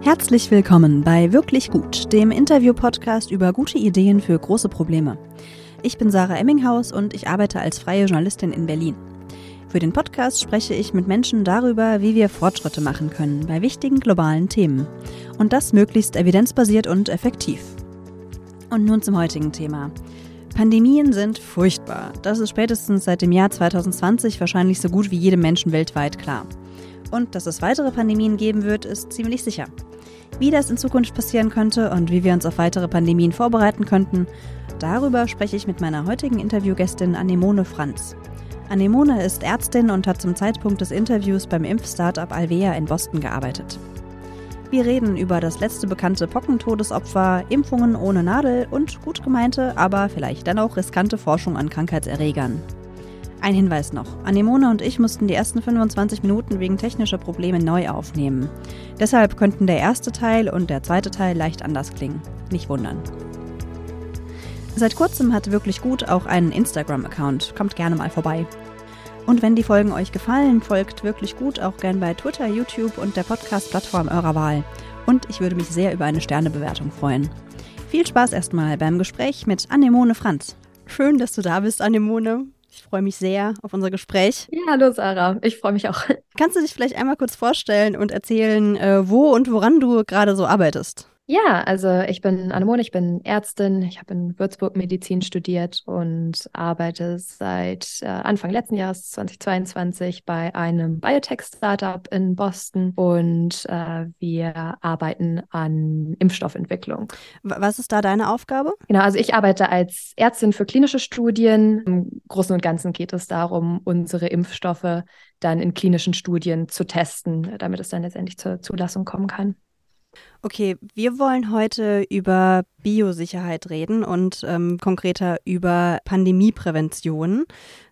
Herzlich willkommen bei Wirklich Gut, dem Interview-Podcast über gute Ideen für große Probleme. Ich bin Sarah Emminghaus und ich arbeite als freie Journalistin in Berlin. Für den Podcast spreche ich mit Menschen darüber, wie wir Fortschritte machen können bei wichtigen globalen Themen. Und das möglichst evidenzbasiert und effektiv. Und nun zum heutigen Thema. Pandemien sind furchtbar. Das ist spätestens seit dem Jahr 2020 wahrscheinlich so gut wie jedem Menschen weltweit klar. Und dass es weitere Pandemien geben wird, ist ziemlich sicher. Wie das in Zukunft passieren könnte und wie wir uns auf weitere Pandemien vorbereiten könnten, darüber spreche ich mit meiner heutigen Interviewgästin Anemone Franz. Anemone ist Ärztin und hat zum Zeitpunkt des Interviews beim Impfstartup Alvea in Boston gearbeitet. Wir reden über das letzte bekannte Pockentodesopfer, Impfungen ohne Nadel und gut gemeinte, aber vielleicht dann auch riskante Forschung an Krankheitserregern. Ein Hinweis noch. Anemone und ich mussten die ersten 25 Minuten wegen technischer Probleme neu aufnehmen. Deshalb könnten der erste Teil und der zweite Teil leicht anders klingen. Nicht wundern. Seit kurzem hat wirklich gut auch einen Instagram-Account. Kommt gerne mal vorbei. Und wenn die Folgen euch gefallen, folgt wirklich gut auch gern bei Twitter, YouTube und der Podcast-Plattform eurer Wahl. Und ich würde mich sehr über eine Sternebewertung freuen. Viel Spaß erstmal beim Gespräch mit Anemone Franz. Schön, dass du da bist, Anemone. Ich freue mich sehr auf unser Gespräch. Ja, hallo Sarah, ich freue mich auch. Kannst du dich vielleicht einmal kurz vorstellen und erzählen, äh, wo und woran du gerade so arbeitest? Ja, also ich bin Anemone, ich bin Ärztin, ich habe in Würzburg Medizin studiert und arbeite seit äh, Anfang letzten Jahres 2022 bei einem Biotech-Startup in Boston und äh, wir arbeiten an Impfstoffentwicklung. Was ist da deine Aufgabe? Genau, also ich arbeite als Ärztin für klinische Studien. Im Großen und Ganzen geht es darum, unsere Impfstoffe dann in klinischen Studien zu testen, damit es dann letztendlich zur Zulassung kommen kann. Okay, wir wollen heute über Biosicherheit reden und ähm, konkreter über Pandemieprävention,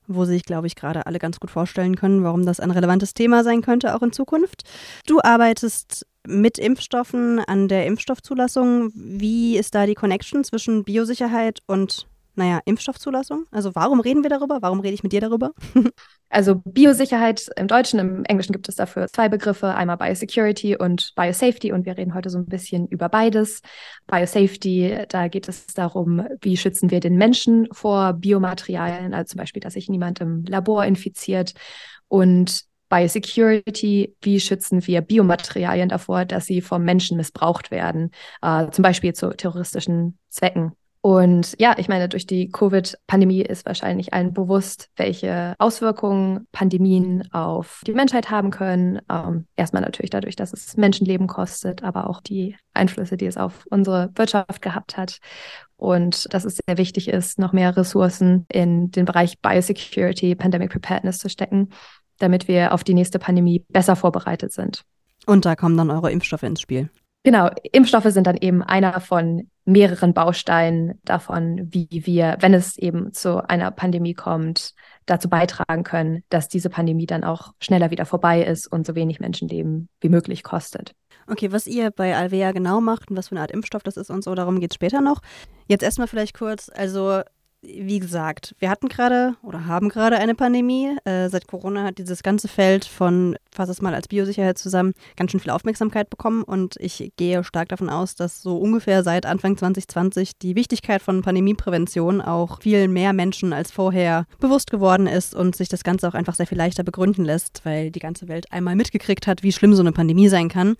wo sich, glaube ich, gerade alle ganz gut vorstellen können, warum das ein relevantes Thema sein könnte, auch in Zukunft. Du arbeitest mit Impfstoffen an der Impfstoffzulassung. Wie ist da die Connection zwischen Biosicherheit und naja, Impfstoffzulassung? Also warum reden wir darüber? Warum rede ich mit dir darüber? also Biosicherheit im Deutschen, im Englischen gibt es dafür zwei Begriffe, einmal Biosecurity und Biosafety und wir reden heute so ein bisschen über beides. Biosafety, da geht es darum, wie schützen wir den Menschen vor Biomaterialien, also zum Beispiel, dass sich niemand im Labor infiziert und Biosecurity, wie schützen wir Biomaterialien davor, dass sie vom Menschen missbraucht werden, äh, zum Beispiel zu terroristischen Zwecken. Und ja, ich meine, durch die Covid-Pandemie ist wahrscheinlich allen bewusst, welche Auswirkungen Pandemien auf die Menschheit haben können. Ähm, erstmal natürlich dadurch, dass es Menschenleben kostet, aber auch die Einflüsse, die es auf unsere Wirtschaft gehabt hat. Und dass es sehr wichtig ist, noch mehr Ressourcen in den Bereich Biosecurity, Pandemic Preparedness zu stecken, damit wir auf die nächste Pandemie besser vorbereitet sind. Und da kommen dann eure Impfstoffe ins Spiel. Genau, Impfstoffe sind dann eben einer von mehreren Bausteinen davon, wie wir, wenn es eben zu einer Pandemie kommt, dazu beitragen können, dass diese Pandemie dann auch schneller wieder vorbei ist und so wenig Menschenleben wie möglich kostet. Okay, was ihr bei Alvea genau macht und was für eine Art Impfstoff das ist und so, darum geht es später noch. Jetzt erstmal vielleicht kurz, also wie gesagt, wir hatten gerade oder haben gerade eine Pandemie. Äh, seit Corona hat dieses ganze Feld von, fass es mal als Biosicherheit zusammen, ganz schön viel Aufmerksamkeit bekommen. Und ich gehe stark davon aus, dass so ungefähr seit Anfang 2020 die Wichtigkeit von Pandemieprävention auch viel mehr Menschen als vorher bewusst geworden ist und sich das Ganze auch einfach sehr viel leichter begründen lässt, weil die ganze Welt einmal mitgekriegt hat, wie schlimm so eine Pandemie sein kann.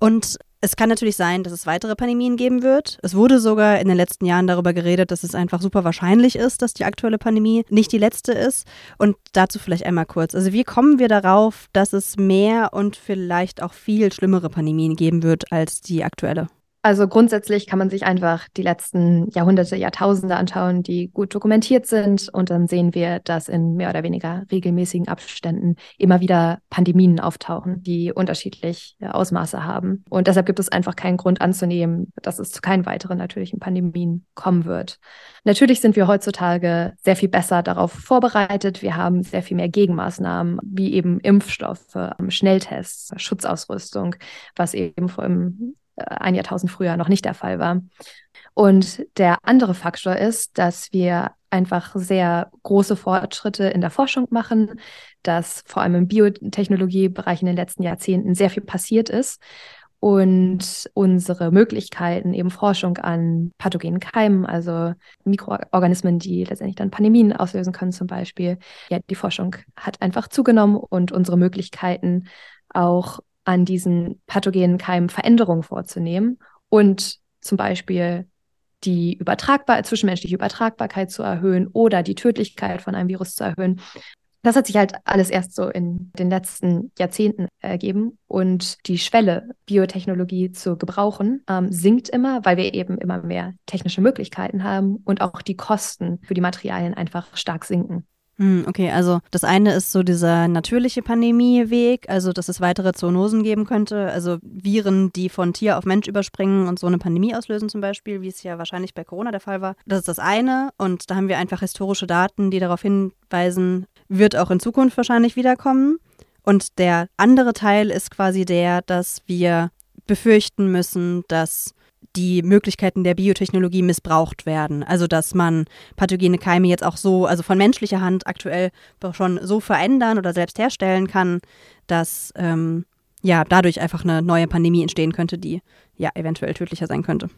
Und es kann natürlich sein, dass es weitere Pandemien geben wird. Es wurde sogar in den letzten Jahren darüber geredet, dass es einfach super wahrscheinlich ist, dass die aktuelle Pandemie nicht die letzte ist. Und dazu vielleicht einmal kurz. Also wie kommen wir darauf, dass es mehr und vielleicht auch viel schlimmere Pandemien geben wird als die aktuelle? Also grundsätzlich kann man sich einfach die letzten Jahrhunderte, Jahrtausende anschauen, die gut dokumentiert sind. Und dann sehen wir, dass in mehr oder weniger regelmäßigen Abständen immer wieder Pandemien auftauchen, die unterschiedlich Ausmaße haben. Und deshalb gibt es einfach keinen Grund anzunehmen, dass es zu keinen weiteren natürlichen Pandemien kommen wird. Natürlich sind wir heutzutage sehr viel besser darauf vorbereitet. Wir haben sehr viel mehr Gegenmaßnahmen, wie eben Impfstoffe, Schnelltests, Schutzausrüstung, was eben vor allem ein Jahrtausend früher noch nicht der Fall war. Und der andere Faktor ist, dass wir einfach sehr große Fortschritte in der Forschung machen, dass vor allem im Biotechnologiebereich in den letzten Jahrzehnten sehr viel passiert ist und unsere Möglichkeiten, eben Forschung an pathogenen Keimen, also Mikroorganismen, die letztendlich dann Pandemien auslösen können zum Beispiel. Ja, die Forschung hat einfach zugenommen und unsere Möglichkeiten auch an diesen pathogenen Keimen Veränderungen vorzunehmen und zum Beispiel die Übertragbar zwischenmenschliche Übertragbarkeit zu erhöhen oder die Tödlichkeit von einem Virus zu erhöhen, das hat sich halt alles erst so in den letzten Jahrzehnten ergeben und die Schwelle, Biotechnologie zu gebrauchen, ähm, sinkt immer, weil wir eben immer mehr technische Möglichkeiten haben und auch die Kosten für die Materialien einfach stark sinken. Hm, okay, also das eine ist so dieser natürliche Pandemieweg, also dass es weitere Zoonosen geben könnte, also Viren, die von Tier auf Mensch überspringen und so eine Pandemie auslösen zum Beispiel, wie es ja wahrscheinlich bei Corona der Fall war. Das ist das eine und da haben wir einfach historische Daten, die darauf hinweisen, wird auch in Zukunft wahrscheinlich wiederkommen. Und der andere Teil ist quasi der, dass wir befürchten müssen, dass die Möglichkeiten der Biotechnologie missbraucht werden. Also dass man pathogene Keime jetzt auch so, also von menschlicher Hand aktuell schon so verändern oder selbst herstellen kann, dass ähm, ja dadurch einfach eine neue Pandemie entstehen könnte, die ja eventuell tödlicher sein könnte.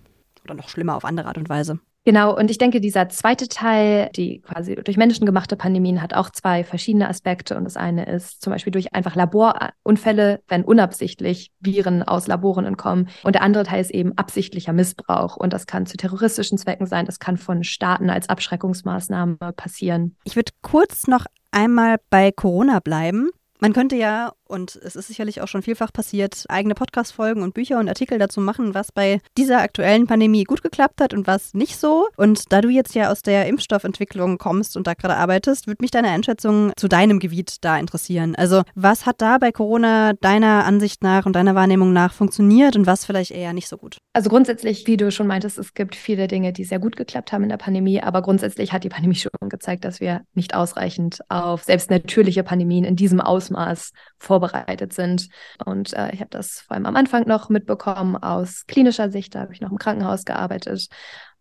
Oder noch schlimmer auf andere Art und Weise. Genau, und ich denke, dieser zweite Teil, die quasi durch Menschen gemachte Pandemien, hat auch zwei verschiedene Aspekte. Und das eine ist zum Beispiel durch einfach Laborunfälle, wenn unabsichtlich Viren aus Laboren entkommen. Und der andere Teil ist eben absichtlicher Missbrauch. Und das kann zu terroristischen Zwecken sein, das kann von Staaten als Abschreckungsmaßnahme passieren. Ich würde kurz noch einmal bei Corona bleiben. Man könnte ja, und es ist sicherlich auch schon vielfach passiert, eigene Podcast-Folgen und Bücher und Artikel dazu machen, was bei dieser aktuellen Pandemie gut geklappt hat und was nicht so. Und da du jetzt ja aus der Impfstoffentwicklung kommst und da gerade arbeitest, würde mich deine Einschätzung zu deinem Gebiet da interessieren. Also, was hat da bei Corona deiner Ansicht nach und deiner Wahrnehmung nach funktioniert und was vielleicht eher nicht so gut? Also grundsätzlich, wie du schon meintest, es gibt viele Dinge, die sehr gut geklappt haben in der Pandemie, aber grundsätzlich hat die Pandemie schon gezeigt, dass wir nicht ausreichend auf selbst natürliche Pandemien in diesem Ausmaß Ausmaß vorbereitet sind. Und äh, ich habe das vor allem am Anfang noch mitbekommen aus klinischer Sicht. Da habe ich noch im Krankenhaus gearbeitet.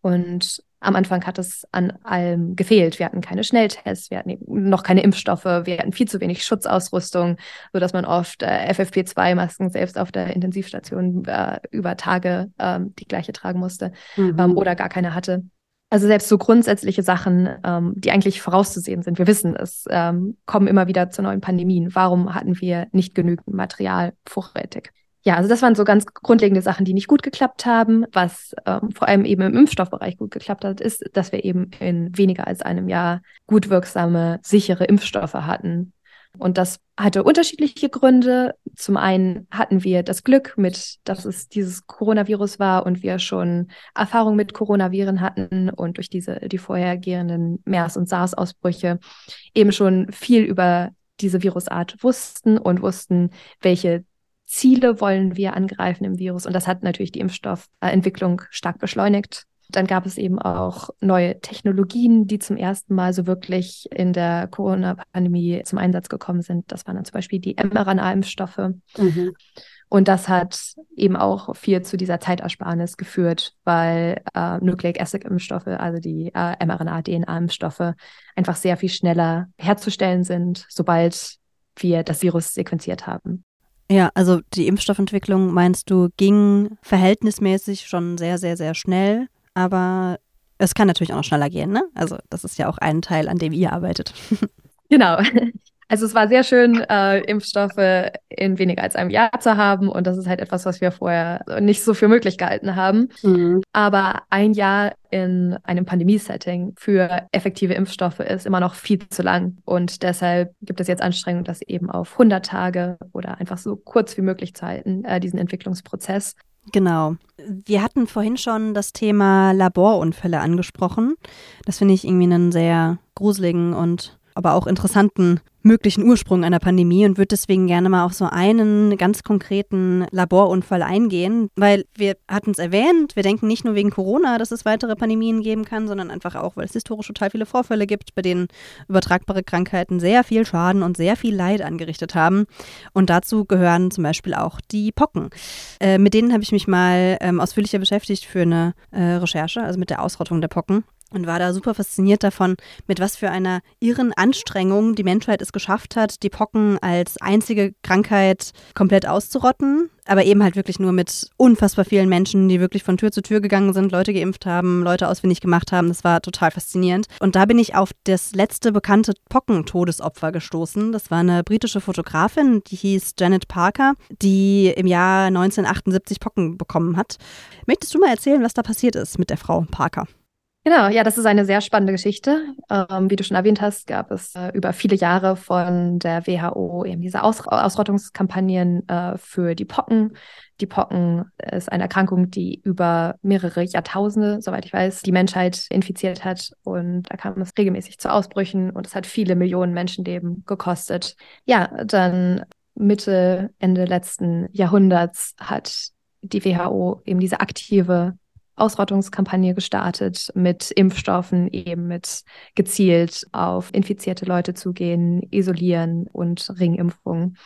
Und am Anfang hat es an allem gefehlt. Wir hatten keine Schnelltests, wir hatten noch keine Impfstoffe, wir hatten viel zu wenig Schutzausrüstung, sodass man oft äh, FFP2-Masken selbst auf der Intensivstation äh, über Tage äh, die gleiche tragen musste mhm. ähm, oder gar keine hatte. Also selbst so grundsätzliche Sachen, ähm, die eigentlich vorauszusehen sind, wir wissen es, ähm, kommen immer wieder zu neuen Pandemien. Warum hatten wir nicht genügend Material vorrätig? Ja, also das waren so ganz grundlegende Sachen, die nicht gut geklappt haben. Was ähm, vor allem eben im Impfstoffbereich gut geklappt hat, ist, dass wir eben in weniger als einem Jahr gut wirksame, sichere Impfstoffe hatten, und das hatte unterschiedliche Gründe. Zum einen hatten wir das Glück mit, dass es dieses Coronavirus war und wir schon Erfahrung mit Coronaviren hatten und durch diese, die vorhergehenden MERS- und SARS-Ausbrüche eben schon viel über diese Virusart wussten und wussten, welche Ziele wollen wir angreifen im Virus. Und das hat natürlich die Impfstoffentwicklung stark beschleunigt. Dann gab es eben auch neue Technologien, die zum ersten Mal so wirklich in der Corona-Pandemie zum Einsatz gekommen sind. Das waren dann zum Beispiel die mRNA-Impfstoffe. Mhm. Und das hat eben auch viel zu dieser Zeitersparnis geführt, weil äh, Nucleic Acid-Impfstoffe, also die äh, mRNA-DNA-Impfstoffe, einfach sehr viel schneller herzustellen sind, sobald wir das Virus sequenziert haben. Ja, also die Impfstoffentwicklung, meinst du, ging verhältnismäßig schon sehr, sehr, sehr schnell aber es kann natürlich auch noch schneller gehen, ne? Also das ist ja auch ein Teil, an dem ihr arbeitet. Genau. Also es war sehr schön, äh, Impfstoffe in weniger als einem Jahr zu haben. Und das ist halt etwas, was wir vorher nicht so für möglich gehalten haben. Mhm. Aber ein Jahr in einem Pandemie-Setting für effektive Impfstoffe ist immer noch viel zu lang. Und deshalb gibt es jetzt Anstrengungen, das eben auf 100 Tage oder einfach so kurz wie möglich zu halten, äh, diesen Entwicklungsprozess. Genau. Wir hatten vorhin schon das Thema Laborunfälle angesprochen. Das finde ich irgendwie einen sehr gruseligen und aber auch interessanten möglichen Ursprung einer Pandemie und würde deswegen gerne mal auf so einen ganz konkreten Laborunfall eingehen, weil wir hatten es erwähnt, wir denken nicht nur wegen Corona, dass es weitere Pandemien geben kann, sondern einfach auch, weil es historisch total viele Vorfälle gibt, bei denen übertragbare Krankheiten sehr viel Schaden und sehr viel Leid angerichtet haben. Und dazu gehören zum Beispiel auch die Pocken. Äh, mit denen habe ich mich mal ähm, ausführlicher beschäftigt für eine äh, Recherche, also mit der Ausrottung der Pocken. Und war da super fasziniert davon, mit was für einer irren Anstrengung die Menschheit es geschafft hat, die Pocken als einzige Krankheit komplett auszurotten. Aber eben halt wirklich nur mit unfassbar vielen Menschen, die wirklich von Tür zu Tür gegangen sind, Leute geimpft haben, Leute ausfindig gemacht haben. Das war total faszinierend. Und da bin ich auf das letzte bekannte Pocken-Todesopfer gestoßen. Das war eine britische Fotografin, die hieß Janet Parker, die im Jahr 1978 Pocken bekommen hat. Möchtest du mal erzählen, was da passiert ist mit der Frau Parker? Genau, ja, das ist eine sehr spannende Geschichte. Ähm, wie du schon erwähnt hast, gab es äh, über viele Jahre von der WHO eben diese Aus Ausrottungskampagnen äh, für die Pocken. Die Pocken ist eine Erkrankung, die über mehrere Jahrtausende, soweit ich weiß, die Menschheit infiziert hat. Und da kam es regelmäßig zu Ausbrüchen und es hat viele Millionen Menschenleben gekostet. Ja, dann Mitte, Ende letzten Jahrhunderts hat die WHO eben diese aktive Ausrottungskampagne gestartet mit Impfstoffen, eben mit gezielt auf infizierte Leute zu gehen, isolieren und Ringimpfungen.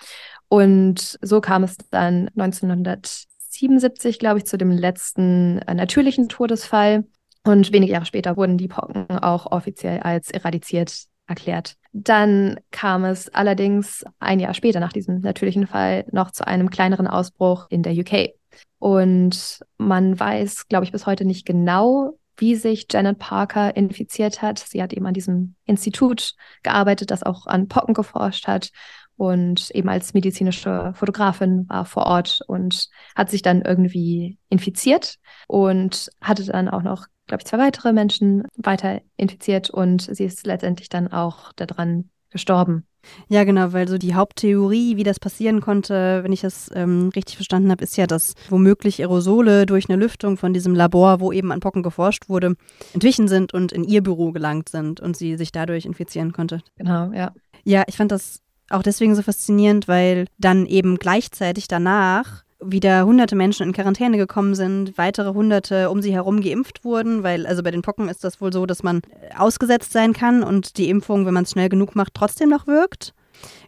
Und so kam es dann 1977, glaube ich, zu dem letzten äh, natürlichen Todesfall. Und wenige Jahre später wurden die Pocken auch offiziell als eradiziert erklärt. Dann kam es allerdings ein Jahr später nach diesem natürlichen Fall noch zu einem kleineren Ausbruch in der UK. Und man weiß, glaube ich, bis heute nicht genau, wie sich Janet Parker infiziert hat. Sie hat eben an diesem Institut gearbeitet, das auch an Pocken geforscht hat und eben als medizinische Fotografin war vor Ort und hat sich dann irgendwie infiziert und hatte dann auch noch, glaube ich, zwei weitere Menschen weiter infiziert und sie ist letztendlich dann auch daran gestorben. Ja, genau, weil so die Haupttheorie, wie das passieren konnte, wenn ich das ähm, richtig verstanden habe, ist ja, dass womöglich Aerosole durch eine Lüftung von diesem Labor, wo eben an Pocken geforscht wurde, entwichen sind und in ihr Büro gelangt sind und sie sich dadurch infizieren konnte. Genau, ja. Ja, ich fand das auch deswegen so faszinierend, weil dann eben gleichzeitig danach wieder hunderte Menschen in Quarantäne gekommen sind, weitere hunderte um sie herum geimpft wurden, weil also bei den Pocken ist das wohl so, dass man ausgesetzt sein kann und die Impfung, wenn man es schnell genug macht, trotzdem noch wirkt.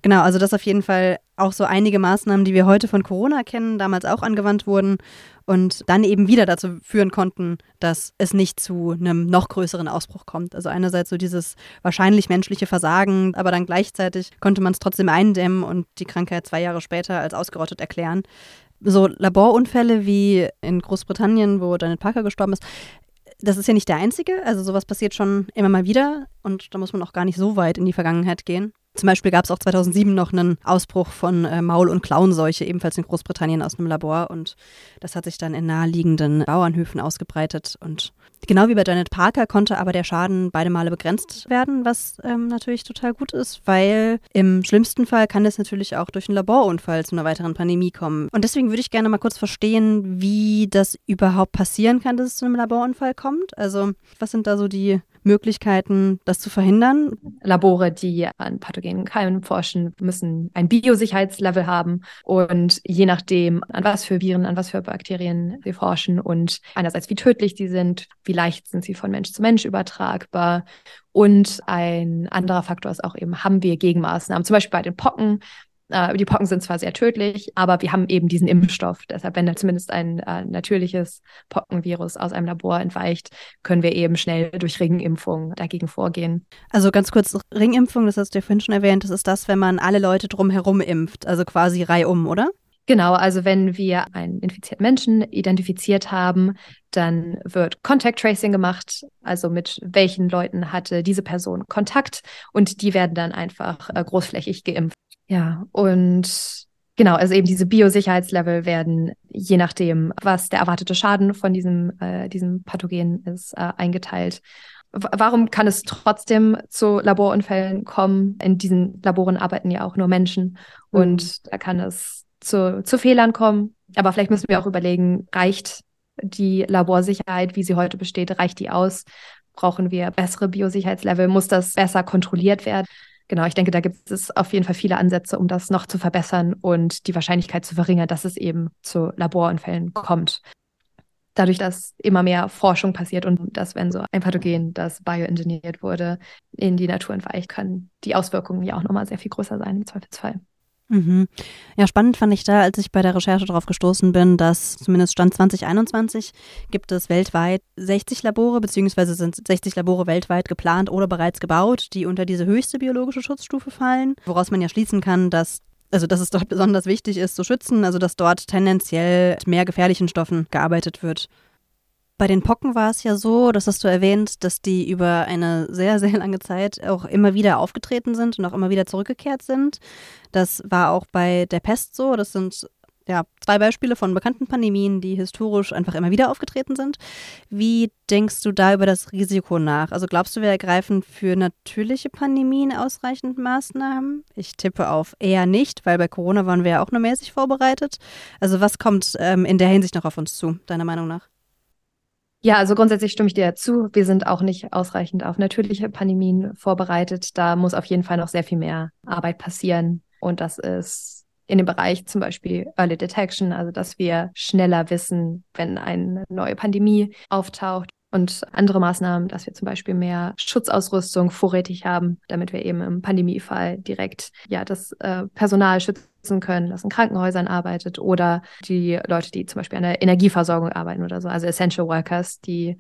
Genau, also das auf jeden Fall auch so einige Maßnahmen, die wir heute von Corona kennen, damals auch angewandt wurden und dann eben wieder dazu führen konnten, dass es nicht zu einem noch größeren Ausbruch kommt. Also einerseits so dieses wahrscheinlich menschliche Versagen, aber dann gleichzeitig konnte man es trotzdem eindämmen und die Krankheit zwei Jahre später als ausgerottet erklären so Laborunfälle wie in Großbritannien, wo Janet Parker gestorben ist, das ist ja nicht der einzige. Also sowas passiert schon immer mal wieder und da muss man auch gar nicht so weit in die Vergangenheit gehen. Zum Beispiel gab es auch 2007 noch einen Ausbruch von äh, Maul- und Klauenseuche, ebenfalls in Großbritannien aus einem Labor. Und das hat sich dann in naheliegenden Bauernhöfen ausgebreitet. Und genau wie bei Janet Parker konnte aber der Schaden beide Male begrenzt werden, was ähm, natürlich total gut ist, weil im schlimmsten Fall kann es natürlich auch durch einen Laborunfall zu einer weiteren Pandemie kommen. Und deswegen würde ich gerne mal kurz verstehen, wie das überhaupt passieren kann, dass es zu einem Laborunfall kommt. Also was sind da so die Möglichkeiten, das zu verhindern? Labore, die an pathogenen Keimen forschen, müssen ein Biosicherheitslevel haben und je nachdem, an was für Viren, an was für Bakterien sie forschen und einerseits wie tödlich sie sind, wie leicht sind sie von Mensch zu Mensch übertragbar und ein anderer Faktor ist auch eben, haben wir Gegenmaßnahmen, zum Beispiel bei den Pocken, äh, die Pocken sind zwar sehr tödlich, aber wir haben eben diesen Impfstoff. Deshalb, wenn da zumindest ein äh, natürliches Pockenvirus aus einem Labor entweicht, können wir eben schnell durch Ringimpfung dagegen vorgehen. Also ganz kurz, Ringimpfung, das hast du ja vorhin schon erwähnt, das ist das, wenn man alle Leute drumherum impft, also quasi reihum, oder? Genau, also wenn wir einen infizierten Menschen identifiziert haben, dann wird Contact Tracing gemacht, also mit welchen Leuten hatte diese Person Kontakt und die werden dann einfach äh, großflächig geimpft. Ja, und genau, also eben diese Biosicherheitslevel werden je nachdem, was der erwartete Schaden von diesem, äh, diesem Pathogen ist, äh, eingeteilt. Warum kann es trotzdem zu Laborunfällen kommen? In diesen Laboren arbeiten ja auch nur Menschen mhm. und da kann es zu, zu Fehlern kommen. Aber vielleicht müssen wir auch überlegen, reicht die Laborsicherheit, wie sie heute besteht, reicht die aus? Brauchen wir bessere Biosicherheitslevel? Muss das besser kontrolliert werden? Genau, ich denke, da gibt es auf jeden Fall viele Ansätze, um das noch zu verbessern und die Wahrscheinlichkeit zu verringern, dass es eben zu Laborunfällen kommt. Dadurch, dass immer mehr Forschung passiert und dass, wenn so ein Pathogen, das bioengineert wurde, in die Natur entweicht, können die Auswirkungen ja auch nochmal sehr viel größer sein im Zweifelsfall. Mhm. Ja, spannend fand ich da, als ich bei der Recherche darauf gestoßen bin, dass zumindest Stand 2021 gibt es weltweit 60 Labore, beziehungsweise sind 60 Labore weltweit geplant oder bereits gebaut, die unter diese höchste biologische Schutzstufe fallen, woraus man ja schließen kann, dass also dass es dort besonders wichtig ist zu schützen, also dass dort tendenziell mit mehr gefährlichen Stoffen gearbeitet wird. Bei den Pocken war es ja so, das hast du erwähnt, dass die über eine sehr, sehr lange Zeit auch immer wieder aufgetreten sind und auch immer wieder zurückgekehrt sind. Das war auch bei der Pest so. Das sind ja zwei Beispiele von bekannten Pandemien, die historisch einfach immer wieder aufgetreten sind. Wie denkst du da über das Risiko nach? Also glaubst du, wir ergreifen für natürliche Pandemien ausreichend Maßnahmen? Ich tippe auf eher nicht, weil bei Corona waren wir ja auch nur mäßig vorbereitet. Also was kommt ähm, in der Hinsicht noch auf uns zu, deiner Meinung nach? Ja, also grundsätzlich stimme ich dir zu. Wir sind auch nicht ausreichend auf natürliche Pandemien vorbereitet. Da muss auf jeden Fall noch sehr viel mehr Arbeit passieren. Und das ist in dem Bereich zum Beispiel Early Detection, also dass wir schneller wissen, wenn eine neue Pandemie auftaucht und andere Maßnahmen, dass wir zum Beispiel mehr Schutzausrüstung vorrätig haben, damit wir eben im Pandemiefall direkt ja das äh, Personal schützen können, das in Krankenhäusern arbeitet oder die Leute, die zum Beispiel an der Energieversorgung arbeiten oder so, also Essential Workers, die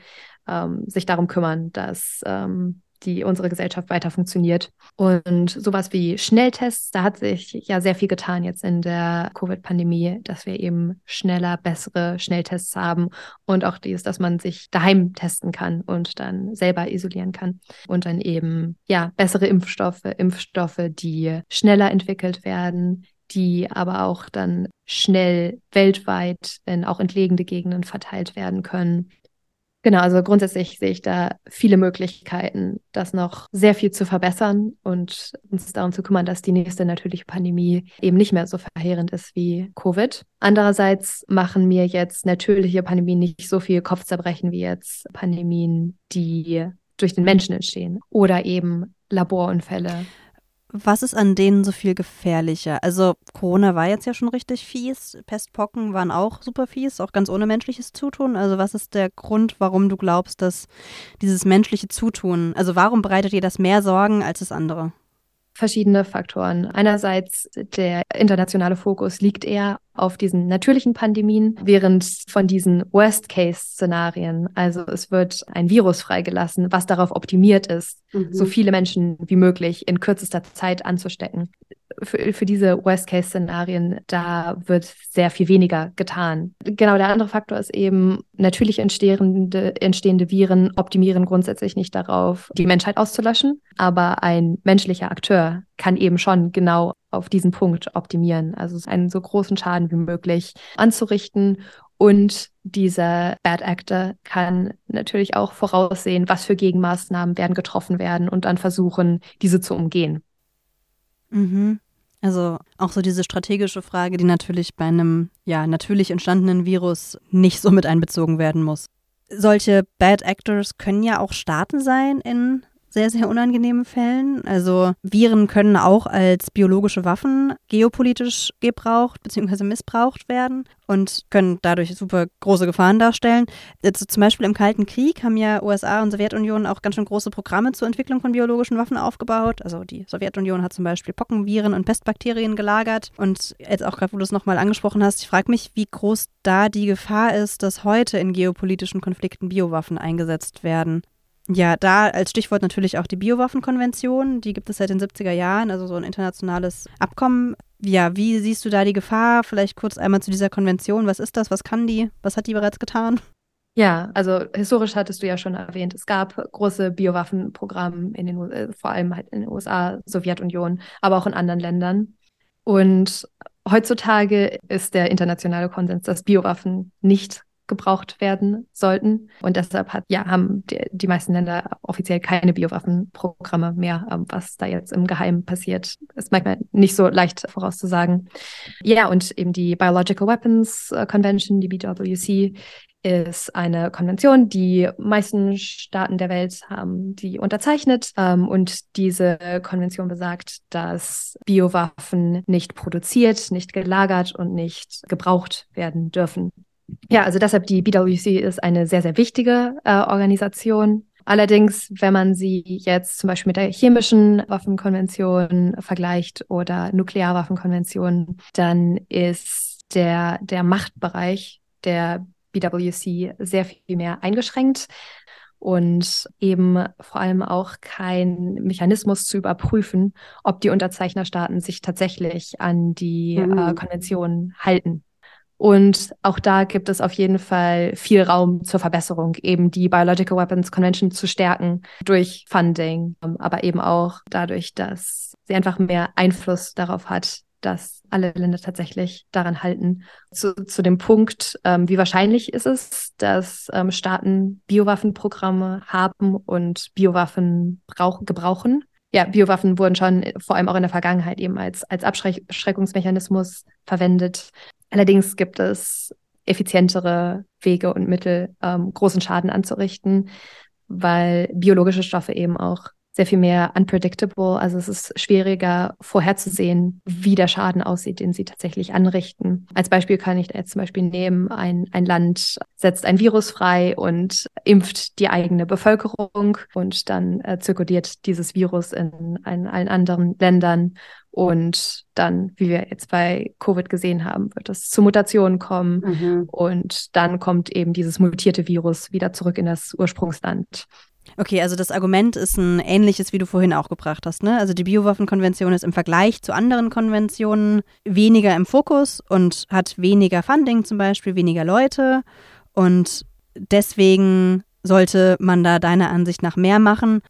ähm, sich darum kümmern, dass ähm, die unsere Gesellschaft weiter funktioniert. Und sowas wie Schnelltests, da hat sich ja sehr viel getan jetzt in der Covid-Pandemie, dass wir eben schneller, bessere Schnelltests haben und auch dies, dass man sich daheim testen kann und dann selber isolieren kann und dann eben ja bessere Impfstoffe, Impfstoffe, die schneller entwickelt werden, die aber auch dann schnell weltweit in auch entlegene Gegenden verteilt werden können. Genau, also grundsätzlich sehe ich da viele Möglichkeiten, das noch sehr viel zu verbessern und uns darum zu kümmern, dass die nächste natürliche Pandemie eben nicht mehr so verheerend ist wie Covid. Andererseits machen mir jetzt natürliche Pandemien nicht so viel Kopfzerbrechen wie jetzt Pandemien, die durch den Menschen entstehen oder eben Laborunfälle. Was ist an denen so viel gefährlicher? Also Corona war jetzt ja schon richtig fies, Pestpocken waren auch super fies, auch ganz ohne menschliches Zutun. Also was ist der Grund, warum du glaubst, dass dieses menschliche Zutun, also warum bereitet dir das mehr Sorgen als das andere? verschiedene Faktoren. Einerseits der internationale Fokus liegt eher auf diesen natürlichen Pandemien, während von diesen Worst-Case-Szenarien, also es wird ein Virus freigelassen, was darauf optimiert ist, mhm. so viele Menschen wie möglich in kürzester Zeit anzustecken. Für, für diese Worst-Case-Szenarien, da wird sehr viel weniger getan. Genau, der andere Faktor ist eben, natürlich entstehende, entstehende Viren optimieren grundsätzlich nicht darauf, die Menschheit auszulöschen, aber ein menschlicher Akteur kann eben schon genau auf diesen Punkt optimieren. Also einen so großen Schaden wie möglich anzurichten. Und dieser Bad Actor kann natürlich auch voraussehen, was für Gegenmaßnahmen werden getroffen werden und dann versuchen, diese zu umgehen. Mhm. Also auch so diese strategische Frage, die natürlich bei einem ja natürlich entstandenen Virus nicht so mit einbezogen werden muss. Solche Bad Actors können ja auch Staaten sein in sehr, sehr unangenehmen Fällen. Also Viren können auch als biologische Waffen geopolitisch gebraucht bzw. missbraucht werden und können dadurch super große Gefahren darstellen. Jetzt zum Beispiel im Kalten Krieg haben ja USA und Sowjetunion auch ganz schön große Programme zur Entwicklung von biologischen Waffen aufgebaut. Also die Sowjetunion hat zum Beispiel Pockenviren und Pestbakterien gelagert. Und jetzt auch gerade, wo du es nochmal angesprochen hast, ich frage mich, wie groß da die Gefahr ist, dass heute in geopolitischen Konflikten Biowaffen eingesetzt werden. Ja, da als Stichwort natürlich auch die Biowaffenkonvention. Die gibt es seit den 70er Jahren, also so ein internationales Abkommen. Ja, wie siehst du da die Gefahr? Vielleicht kurz einmal zu dieser Konvention. Was ist das? Was kann die? Was hat die bereits getan? Ja, also historisch hattest du ja schon erwähnt, es gab große Biowaffenprogramme in den, äh, vor allem halt in den USA, Sowjetunion, aber auch in anderen Ländern. Und heutzutage ist der internationale Konsens, dass Biowaffen nicht gebraucht werden sollten. Und deshalb hat, ja, haben die, die meisten Länder offiziell keine Biowaffenprogramme mehr. Ähm, was da jetzt im Geheimen passiert, ist manchmal nicht so leicht vorauszusagen. Ja, und eben die Biological Weapons äh, Convention, die BWC, ist eine Konvention, die meisten Staaten der Welt haben die unterzeichnet. Ähm, und diese Konvention besagt, dass Biowaffen nicht produziert, nicht gelagert und nicht gebraucht werden dürfen. Ja, also deshalb die BWC ist eine sehr, sehr wichtige äh, Organisation. Allerdings, wenn man sie jetzt zum Beispiel mit der chemischen Waffenkonvention vergleicht oder Nuklearwaffenkonvention, dann ist der, der Machtbereich der BWC sehr viel mehr eingeschränkt und eben vor allem auch kein Mechanismus zu überprüfen, ob die Unterzeichnerstaaten sich tatsächlich an die mhm. äh, Konvention halten. Und auch da gibt es auf jeden Fall viel Raum zur Verbesserung, eben die Biological Weapons Convention zu stärken durch Funding, ähm, aber eben auch dadurch, dass sie einfach mehr Einfluss darauf hat, dass alle Länder tatsächlich daran halten. Zu, zu dem Punkt, ähm, wie wahrscheinlich ist es, dass ähm, Staaten Biowaffenprogramme haben und Biowaffen brauch, gebrauchen? Ja, Biowaffen wurden schon vor allem auch in der Vergangenheit eben als, als Abschreckungsmechanismus verwendet. Allerdings gibt es effizientere Wege und Mittel, ähm, großen Schaden anzurichten, weil biologische Stoffe eben auch sehr viel mehr unpredictable. Also es ist schwieriger vorherzusehen, wie der Schaden aussieht, den sie tatsächlich anrichten. Als Beispiel kann ich da jetzt zum Beispiel nehmen, ein, ein Land setzt ein Virus frei und impft die eigene Bevölkerung und dann äh, zirkuliert dieses Virus in, in allen anderen Ländern und dann, wie wir jetzt bei Covid gesehen haben, wird es zu Mutationen kommen. Mhm. Und dann kommt eben dieses mutierte Virus wieder zurück in das Ursprungsland. Okay, also das Argument ist ein ähnliches, wie du vorhin auch gebracht hast. Ne? Also die Biowaffenkonvention ist im Vergleich zu anderen Konventionen weniger im Fokus und hat weniger Funding zum Beispiel, weniger Leute. Und deswegen sollte man da deiner Ansicht nach mehr machen.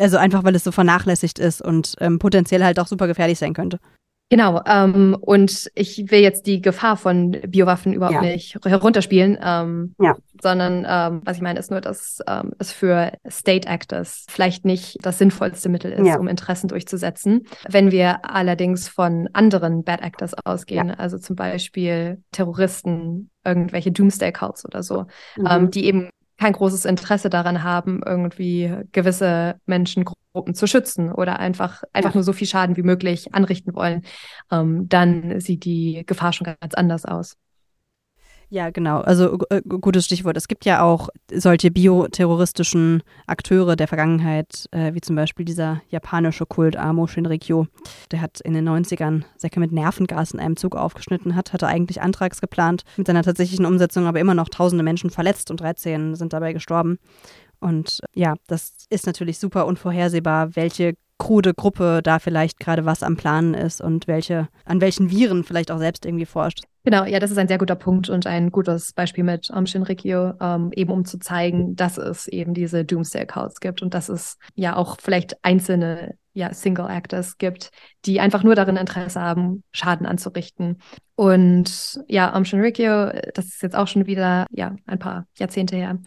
Also einfach, weil es so vernachlässigt ist und ähm, potenziell halt auch super gefährlich sein könnte. Genau, ähm, und ich will jetzt die Gefahr von Biowaffen überhaupt ja. nicht herunterspielen, ähm, ja. sondern ähm, was ich meine, ist nur, dass ähm, es für State Actors vielleicht nicht das sinnvollste Mittel ist, ja. um Interessen durchzusetzen. Wenn wir allerdings von anderen Bad Actors ausgehen, also zum Beispiel Terroristen, irgendwelche Doomsday Cults oder so, mhm. ähm, die eben kein großes Interesse daran haben, irgendwie gewisse Menschengruppen zu schützen oder einfach, einfach nur so viel Schaden wie möglich anrichten wollen, ähm, dann sieht die Gefahr schon ganz anders aus. Ja, genau. Also äh, gutes Stichwort. Es gibt ja auch solche bioterroristischen Akteure der Vergangenheit, äh, wie zum Beispiel dieser japanische Kult Amo Shinrikyo. Der hat in den 90ern Säcke mit Nervengas in einem Zug aufgeschnitten hat, hatte eigentlich Antrags geplant mit seiner tatsächlichen Umsetzung, aber immer noch tausende Menschen verletzt und 13 sind dabei gestorben. Und ja, das ist natürlich super unvorhersehbar, welche krude Gruppe da vielleicht gerade was am Planen ist und welche, an welchen Viren vielleicht auch selbst irgendwie forscht. Genau, ja, das ist ein sehr guter Punkt und ein gutes Beispiel mit um, Shinrikyo, ähm, eben um zu zeigen, dass es eben diese Doomsday-Accounts gibt und dass es ja auch vielleicht einzelne ja, Single Actors gibt, die einfach nur darin Interesse haben, Schaden anzurichten. Und ja, um Shinrikyo, das ist jetzt auch schon wieder ja ein paar Jahrzehnte her.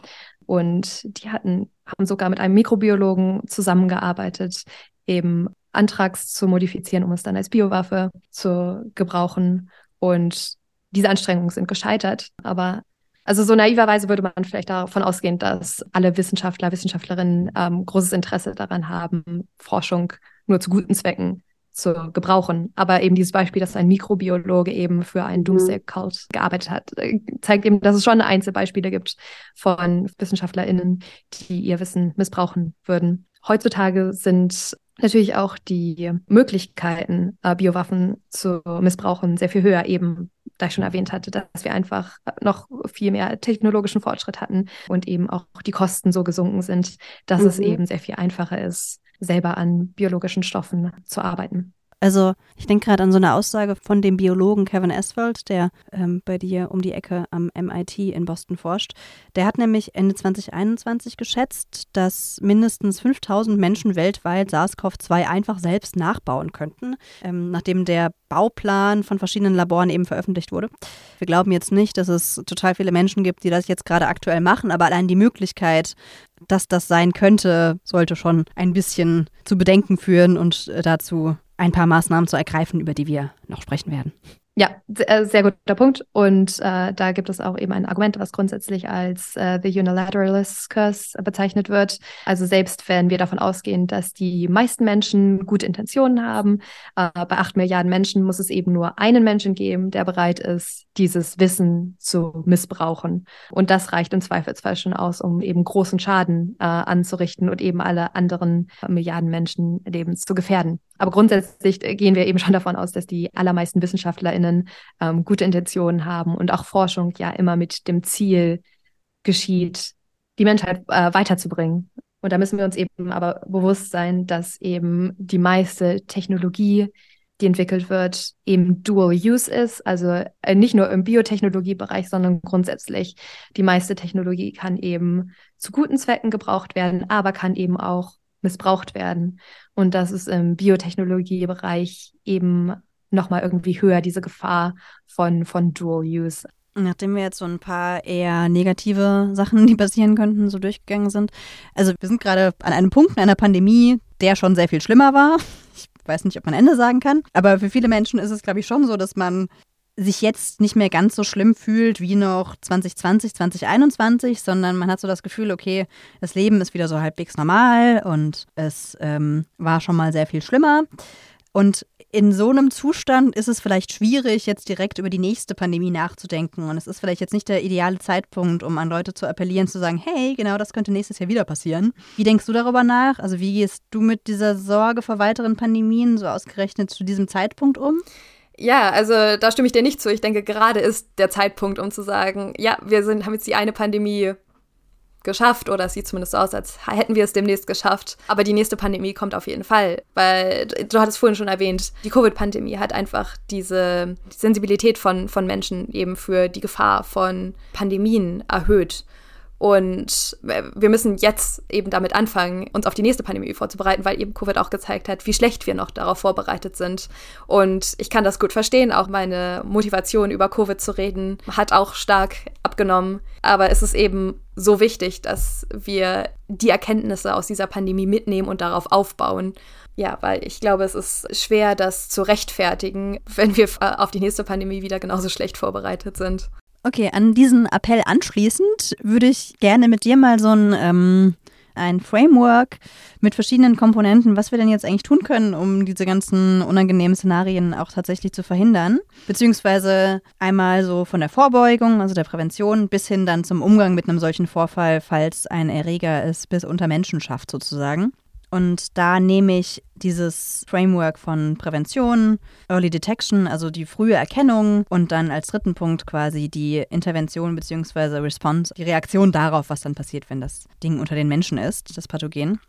Und die hatten, haben sogar mit einem Mikrobiologen zusammengearbeitet, eben Antrags zu modifizieren, um es dann als Biowaffe zu gebrauchen. Und diese Anstrengungen sind gescheitert. Aber also so naiverweise würde man vielleicht davon ausgehen, dass alle Wissenschaftler, Wissenschaftlerinnen ähm, großes Interesse daran haben, Forschung nur zu guten Zwecken zu gebrauchen. Aber eben dieses Beispiel, dass ein Mikrobiologe eben für einen mhm. Doomsday Cult gearbeitet hat, äh, zeigt eben, dass es schon Einzelbeispiele gibt von WissenschaftlerInnen, die ihr Wissen missbrauchen würden. Heutzutage sind natürlich auch die Möglichkeiten, äh, Biowaffen zu missbrauchen, sehr viel höher, eben da ich schon erwähnt hatte, dass wir einfach noch viel mehr technologischen Fortschritt hatten und eben auch die Kosten so gesunken sind, dass mhm. es eben sehr viel einfacher ist, selber an biologischen Stoffen zu arbeiten. Also ich denke gerade an so eine Aussage von dem Biologen Kevin Asphalt, der ähm, bei dir um die Ecke am MIT in Boston forscht. Der hat nämlich Ende 2021 geschätzt, dass mindestens 5000 Menschen weltweit SARS-CoV-2 einfach selbst nachbauen könnten, ähm, nachdem der Bauplan von verschiedenen Laboren eben veröffentlicht wurde. Wir glauben jetzt nicht, dass es total viele Menschen gibt, die das jetzt gerade aktuell machen, aber allein die Möglichkeit, dass das sein könnte, sollte schon ein bisschen zu Bedenken führen und äh, dazu ein paar Maßnahmen zu ergreifen, über die wir noch sprechen werden. Ja, äh, sehr guter Punkt. Und äh, da gibt es auch eben ein Argument, was grundsätzlich als äh, The Unilateralist Curse bezeichnet wird. Also selbst wenn wir davon ausgehen, dass die meisten Menschen gute Intentionen haben, äh, bei acht Milliarden Menschen muss es eben nur einen Menschen geben, der bereit ist, dieses Wissen zu missbrauchen. Und das reicht im Zweifelsfall schon aus, um eben großen Schaden äh, anzurichten und eben alle anderen Milliarden Menschenlebens zu gefährden. Aber grundsätzlich äh, gehen wir eben schon davon aus, dass die allermeisten WissenschaftlerInnen ähm, gute Intentionen haben und auch Forschung ja immer mit dem Ziel geschieht, die Menschheit äh, weiterzubringen. Und da müssen wir uns eben aber bewusst sein, dass eben die meiste Technologie, die entwickelt wird, eben Dual Use ist. Also äh, nicht nur im Biotechnologiebereich, sondern grundsätzlich. Die meiste Technologie kann eben zu guten Zwecken gebraucht werden, aber kann eben auch missbraucht werden. Und das ist im Biotechnologiebereich eben nochmal irgendwie höher, diese Gefahr von, von Dual Use. Nachdem wir jetzt so ein paar eher negative Sachen, die passieren könnten, so durchgegangen sind. Also wir sind gerade an einem Punkt in einer Pandemie, der schon sehr viel schlimmer war. Ich weiß nicht, ob man Ende sagen kann. Aber für viele Menschen ist es, glaube ich, schon so, dass man sich jetzt nicht mehr ganz so schlimm fühlt wie noch 2020, 2021, sondern man hat so das Gefühl, okay, das Leben ist wieder so halbwegs normal und es ähm, war schon mal sehr viel schlimmer. Und in so einem Zustand ist es vielleicht schwierig, jetzt direkt über die nächste Pandemie nachzudenken. Und es ist vielleicht jetzt nicht der ideale Zeitpunkt, um an Leute zu appellieren, zu sagen, hey, genau das könnte nächstes Jahr wieder passieren. Wie denkst du darüber nach? Also wie gehst du mit dieser Sorge vor weiteren Pandemien so ausgerechnet zu diesem Zeitpunkt um? Ja, also da stimme ich dir nicht zu. Ich denke, gerade ist der Zeitpunkt, um zu sagen, ja, wir sind, haben jetzt die eine Pandemie geschafft oder es sieht zumindest so aus, als hätten wir es demnächst geschafft. Aber die nächste Pandemie kommt auf jeden Fall, weil du hattest vorhin schon erwähnt, die Covid-Pandemie hat einfach diese Sensibilität von, von Menschen eben für die Gefahr von Pandemien erhöht. Und wir müssen jetzt eben damit anfangen, uns auf die nächste Pandemie vorzubereiten, weil eben Covid auch gezeigt hat, wie schlecht wir noch darauf vorbereitet sind. Und ich kann das gut verstehen. Auch meine Motivation, über Covid zu reden, hat auch stark abgenommen. Aber es ist eben so wichtig, dass wir die Erkenntnisse aus dieser Pandemie mitnehmen und darauf aufbauen. Ja, weil ich glaube, es ist schwer, das zu rechtfertigen, wenn wir auf die nächste Pandemie wieder genauso schlecht vorbereitet sind. Okay, an diesen Appell anschließend würde ich gerne mit dir mal so ein, ähm, ein Framework mit verschiedenen Komponenten, was wir denn jetzt eigentlich tun können, um diese ganzen unangenehmen Szenarien auch tatsächlich zu verhindern. Beziehungsweise einmal so von der Vorbeugung, also der Prävention, bis hin dann zum Umgang mit einem solchen Vorfall, falls ein Erreger es bis unter Menschen schafft sozusagen. Und da nehme ich dieses Framework von Prävention, Early Detection, also die frühe Erkennung und dann als dritten Punkt quasi die Intervention bzw. Response, die Reaktion darauf, was dann passiert, wenn das Ding unter den Menschen ist, das Pathogen.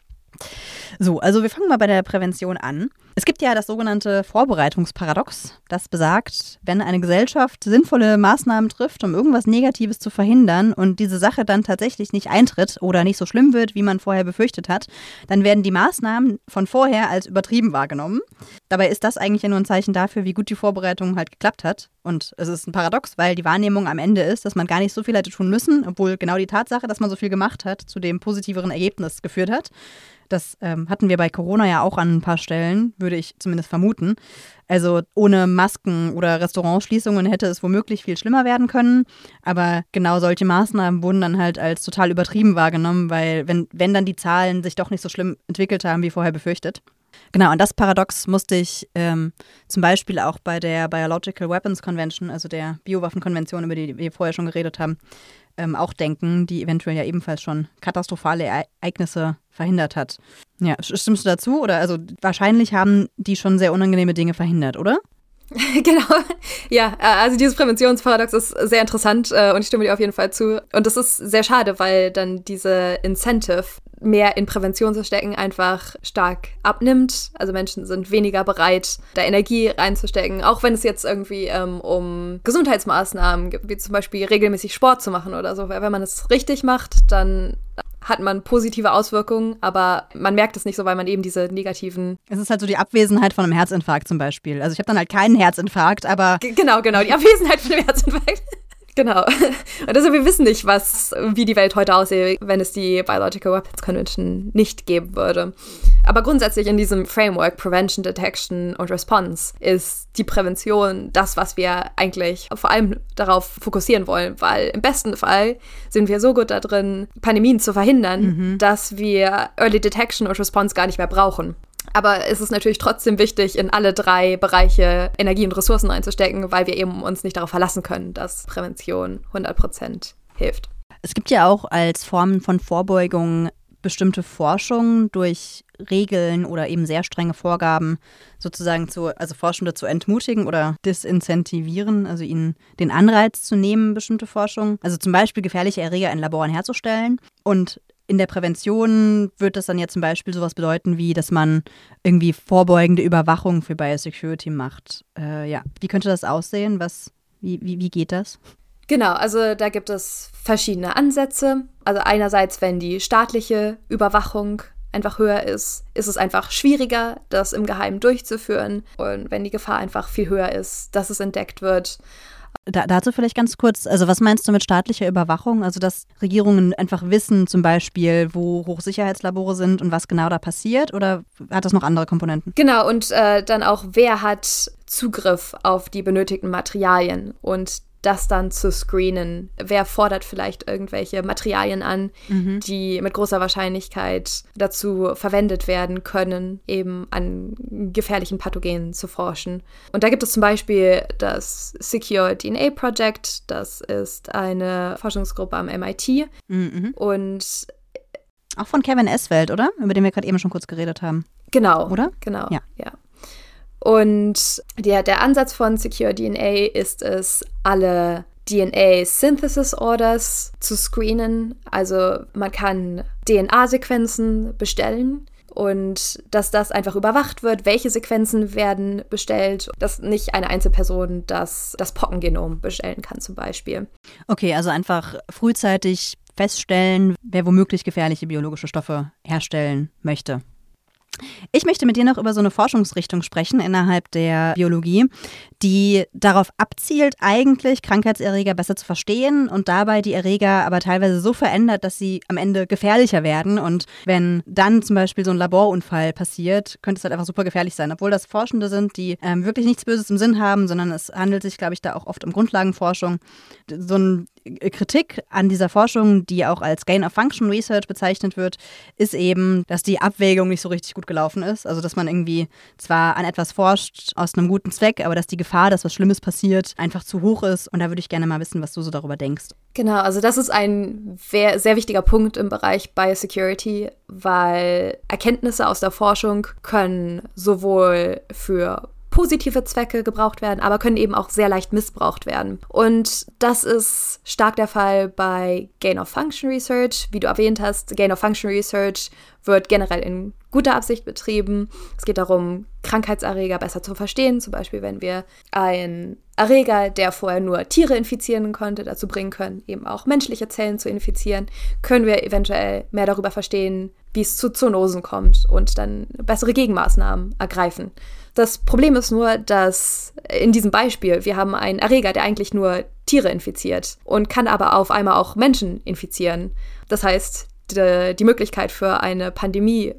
So, also wir fangen mal bei der Prävention an. Es gibt ja das sogenannte Vorbereitungsparadox, das besagt, wenn eine Gesellschaft sinnvolle Maßnahmen trifft, um irgendwas Negatives zu verhindern und diese Sache dann tatsächlich nicht eintritt oder nicht so schlimm wird, wie man vorher befürchtet hat, dann werden die Maßnahmen von vorher als übertrieben wahrgenommen. Dabei ist das eigentlich ja nur ein Zeichen dafür, wie gut die Vorbereitung halt geklappt hat. Und es ist ein Paradox, weil die Wahrnehmung am Ende ist, dass man gar nicht so viel hätte tun müssen, obwohl genau die Tatsache, dass man so viel gemacht hat, zu dem positiveren Ergebnis geführt hat. Das ähm, hatten wir bei Corona ja auch an ein paar Stellen, würde ich zumindest vermuten. Also ohne Masken oder Restaurantschließungen hätte es womöglich viel schlimmer werden können. Aber genau solche Maßnahmen wurden dann halt als total übertrieben wahrgenommen, weil wenn, wenn dann die Zahlen sich doch nicht so schlimm entwickelt haben, wie vorher befürchtet. Genau, und das Paradox musste ich ähm, zum Beispiel auch bei der Biological Weapons Convention, also der Biowaffenkonvention, über die wir vorher schon geredet haben, ähm, auch denken, die eventuell ja ebenfalls schon katastrophale Ereignisse verhindert hat. Ja, stimmst du dazu? Oder also wahrscheinlich haben die schon sehr unangenehme Dinge verhindert, oder? genau. Ja, äh, also dieses Präventionsparadox ist sehr interessant äh, und ich stimme dir auf jeden Fall zu. Und das ist sehr schade, weil dann diese Incentive, mehr in Prävention zu stecken, einfach stark abnimmt. Also Menschen sind weniger bereit, da Energie reinzustecken, auch wenn es jetzt irgendwie ähm, um Gesundheitsmaßnahmen gibt, wie zum Beispiel regelmäßig Sport zu machen oder so. Weil wenn man es richtig macht, dann hat man positive Auswirkungen, aber man merkt es nicht so, weil man eben diese negativen. Es ist halt so die Abwesenheit von einem Herzinfarkt zum Beispiel. Also ich habe dann halt keinen Herzinfarkt, aber. G genau, genau, die Abwesenheit von einem Herzinfarkt. Genau. Und also wir wissen nicht, was, wie die Welt heute aussehe, wenn es die Biological Weapons Convention nicht geben würde. Aber grundsätzlich in diesem Framework Prevention, Detection und Response ist die Prävention das, was wir eigentlich vor allem darauf fokussieren wollen, weil im besten Fall sind wir so gut da drin, Pandemien zu verhindern, mhm. dass wir Early Detection und Response gar nicht mehr brauchen. Aber es ist natürlich trotzdem wichtig, in alle drei Bereiche Energie und Ressourcen einzustecken, weil wir eben uns nicht darauf verlassen können, dass Prävention 100 Prozent hilft. Es gibt ja auch als Formen von Vorbeugung bestimmte Forschung durch Regeln oder eben sehr strenge Vorgaben sozusagen zu, also Forschende zu entmutigen oder disincentivieren, also ihnen den Anreiz zu nehmen, bestimmte Forschung. Also zum Beispiel gefährliche Erreger in Laboren herzustellen. Und in der Prävention wird das dann ja zum Beispiel sowas bedeuten, wie dass man irgendwie vorbeugende Überwachung für Biosecurity macht. Äh, ja, wie könnte das aussehen? Was, wie, wie, wie geht das? Genau, also da gibt es verschiedene Ansätze. Also einerseits, wenn die staatliche Überwachung einfach höher ist, ist es einfach schwieriger, das im Geheimen durchzuführen. Und wenn die Gefahr einfach viel höher ist, dass es entdeckt wird, da, dazu vielleicht ganz kurz, also was meinst du mit staatlicher Überwachung? Also dass Regierungen einfach wissen zum Beispiel, wo Hochsicherheitslabore sind und was genau da passiert oder hat das noch andere Komponenten? Genau, und äh, dann auch, wer hat Zugriff auf die benötigten Materialien und das dann zu screenen. Wer fordert vielleicht irgendwelche Materialien an, mhm. die mit großer Wahrscheinlichkeit dazu verwendet werden können, eben an gefährlichen Pathogenen zu forschen. Und da gibt es zum Beispiel das Secure DNA Project, das ist eine Forschungsgruppe am MIT. Mhm. Und auch von Kevin Eswelt, oder? Über den wir gerade eben schon kurz geredet haben. Genau. Oder? Genau. Ja. ja. Und der, der Ansatz von Secure DNA ist es, alle DNA Synthesis Orders zu screenen. Also man kann DNA-Sequenzen bestellen und dass das einfach überwacht wird, welche Sequenzen werden bestellt, dass nicht eine Einzelperson das, das Pockengenom bestellen kann zum Beispiel. Okay, also einfach frühzeitig feststellen, wer womöglich gefährliche biologische Stoffe herstellen möchte. Ich möchte mit dir noch über so eine Forschungsrichtung sprechen innerhalb der Biologie, die darauf abzielt, eigentlich Krankheitserreger besser zu verstehen und dabei die Erreger aber teilweise so verändert, dass sie am Ende gefährlicher werden. Und wenn dann zum Beispiel so ein Laborunfall passiert, könnte es halt einfach super gefährlich sein. Obwohl das Forschende sind, die ähm, wirklich nichts Böses im Sinn haben, sondern es handelt sich, glaube ich, da auch oft um Grundlagenforschung. So ein Kritik an dieser Forschung, die auch als Gain of Function Research bezeichnet wird, ist eben, dass die Abwägung nicht so richtig gut gelaufen ist. Also, dass man irgendwie zwar an etwas forscht aus einem guten Zweck, aber dass die Gefahr, dass was Schlimmes passiert, einfach zu hoch ist. Und da würde ich gerne mal wissen, was du so darüber denkst. Genau, also das ist ein sehr, wichtiger Punkt im Bereich Biosecurity, weil Erkenntnisse aus der Forschung können sowohl für positive Zwecke gebraucht werden, aber können eben auch sehr leicht missbraucht werden. Und das ist stark der Fall bei Gain of Function Research. Wie du erwähnt hast, Gain of Function Research wird generell in guter Absicht betrieben. Es geht darum, Krankheitserreger besser zu verstehen. Zum Beispiel, wenn wir einen Erreger, der vorher nur Tiere infizieren konnte, dazu bringen können, eben auch menschliche Zellen zu infizieren, können wir eventuell mehr darüber verstehen, wie es zu Zoonosen kommt und dann bessere Gegenmaßnahmen ergreifen. Das Problem ist nur, dass in diesem Beispiel wir haben einen Erreger, der eigentlich nur Tiere infiziert und kann aber auf einmal auch Menschen infizieren. Das heißt, die, die Möglichkeit für eine Pandemie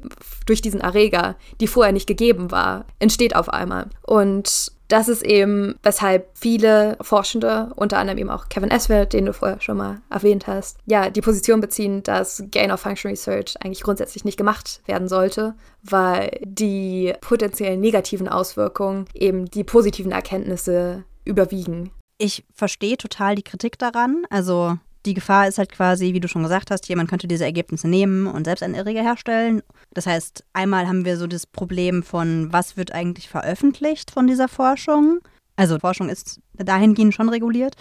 durch diesen Erreger, die vorher nicht gegeben war, entsteht auf einmal. Und das ist eben, weshalb viele Forschende, unter anderem eben auch Kevin Eswelt, den du vorher schon mal erwähnt hast, ja, die Position beziehen, dass Gain of Function Research eigentlich grundsätzlich nicht gemacht werden sollte, weil die potenziellen negativen Auswirkungen eben die positiven Erkenntnisse überwiegen. Ich verstehe total die Kritik daran. Also die Gefahr ist halt quasi, wie du schon gesagt hast, jemand könnte diese Ergebnisse nehmen und selbst einen Erreger herstellen. Das heißt, einmal haben wir so das Problem von, was wird eigentlich veröffentlicht von dieser Forschung. Also Forschung ist dahingehend schon reguliert.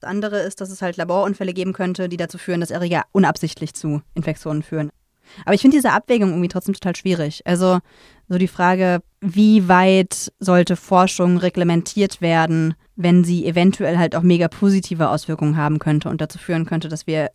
Das andere ist, dass es halt Laborunfälle geben könnte, die dazu führen, dass Erreger unabsichtlich zu Infektionen führen. Aber ich finde diese Abwägung irgendwie trotzdem total schwierig. Also so die Frage, wie weit sollte Forschung reglementiert werden, wenn sie eventuell halt auch mega positive Auswirkungen haben könnte und dazu führen könnte, dass wir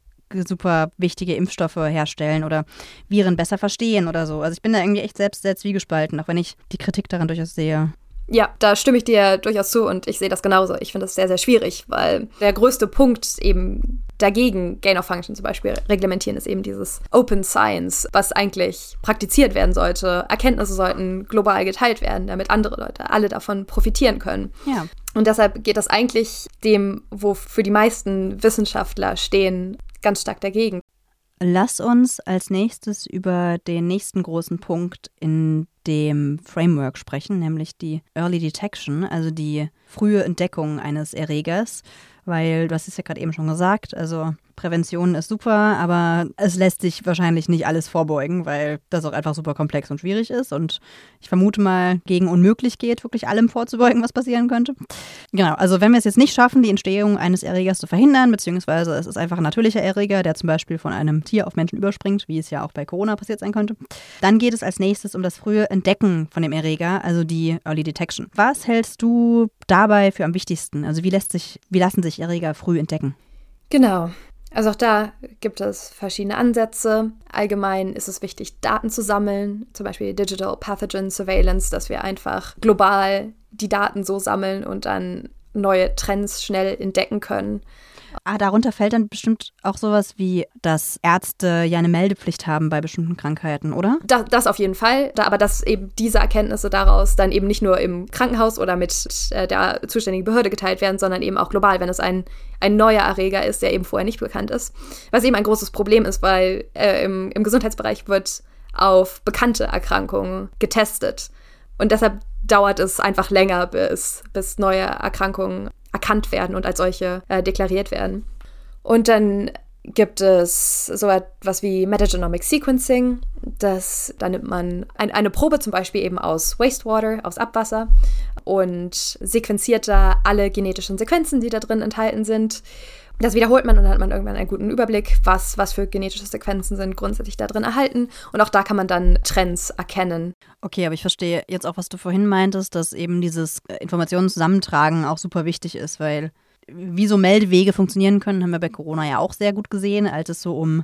super wichtige Impfstoffe herstellen oder Viren besser verstehen oder so. Also ich bin da irgendwie echt selbst sehr zwiegespalten, auch wenn ich die Kritik daran durchaus sehe. Ja, da stimme ich dir durchaus zu und ich sehe das genauso. Ich finde das sehr, sehr schwierig, weil der größte Punkt eben dagegen Gain of Function zum Beispiel reglementieren ist eben dieses Open Science, was eigentlich praktiziert werden sollte. Erkenntnisse sollten global geteilt werden, damit andere Leute alle davon profitieren können. Ja. Und deshalb geht das eigentlich dem, wo für die meisten Wissenschaftler stehen, ganz stark dagegen. Lass uns als nächstes über den nächsten großen Punkt in dem Framework sprechen, nämlich die Early Detection, also die frühe Entdeckung eines Erregers, weil du hast es ja gerade eben schon gesagt, also Prävention ist super, aber es lässt sich wahrscheinlich nicht alles vorbeugen, weil das auch einfach super komplex und schwierig ist und ich vermute mal gegen unmöglich geht, wirklich allem vorzubeugen, was passieren könnte. Genau, also wenn wir es jetzt nicht schaffen, die Entstehung eines Erregers zu verhindern, beziehungsweise es ist einfach ein natürlicher Erreger, der zum Beispiel von einem Tier auf Menschen überspringt, wie es ja auch bei Corona passiert sein könnte, dann geht es als nächstes um das frühe Entdecken von dem Erreger, also die Early Detection. Was hältst du dabei für am wichtigsten? Also wie lässt sich, wie lassen sich Erreger früh entdecken? Genau. Also auch da gibt es verschiedene Ansätze. Allgemein ist es wichtig, Daten zu sammeln, zum Beispiel Digital Pathogen Surveillance, dass wir einfach global die Daten so sammeln und dann neue Trends schnell entdecken können. Ah, darunter fällt dann bestimmt auch sowas wie, dass Ärzte ja eine Meldepflicht haben bei bestimmten Krankheiten, oder? Das, das auf jeden Fall, aber dass eben diese Erkenntnisse daraus dann eben nicht nur im Krankenhaus oder mit äh, der zuständigen Behörde geteilt werden, sondern eben auch global, wenn es ein, ein neuer Erreger ist, der eben vorher nicht bekannt ist. Was eben ein großes Problem ist, weil äh, im, im Gesundheitsbereich wird auf bekannte Erkrankungen getestet. Und deshalb dauert es einfach länger, bis, bis neue Erkrankungen erkannt werden und als solche äh, deklariert werden. Und dann gibt es so etwas wie Metagenomic Sequencing. Das, da nimmt man ein, eine Probe zum Beispiel eben aus Wastewater, aus Abwasser und sequenziert da alle genetischen Sequenzen, die da drin enthalten sind. Das wiederholt man und dann hat man irgendwann einen guten Überblick, was, was für genetische Sequenzen sind grundsätzlich da drin erhalten. Und auch da kann man dann Trends erkennen. Okay, aber ich verstehe jetzt auch, was du vorhin meintest, dass eben dieses äh, Informationen zusammentragen auch super wichtig ist, weil wie so Meldewege funktionieren können, haben wir bei Corona ja auch sehr gut gesehen, als es so um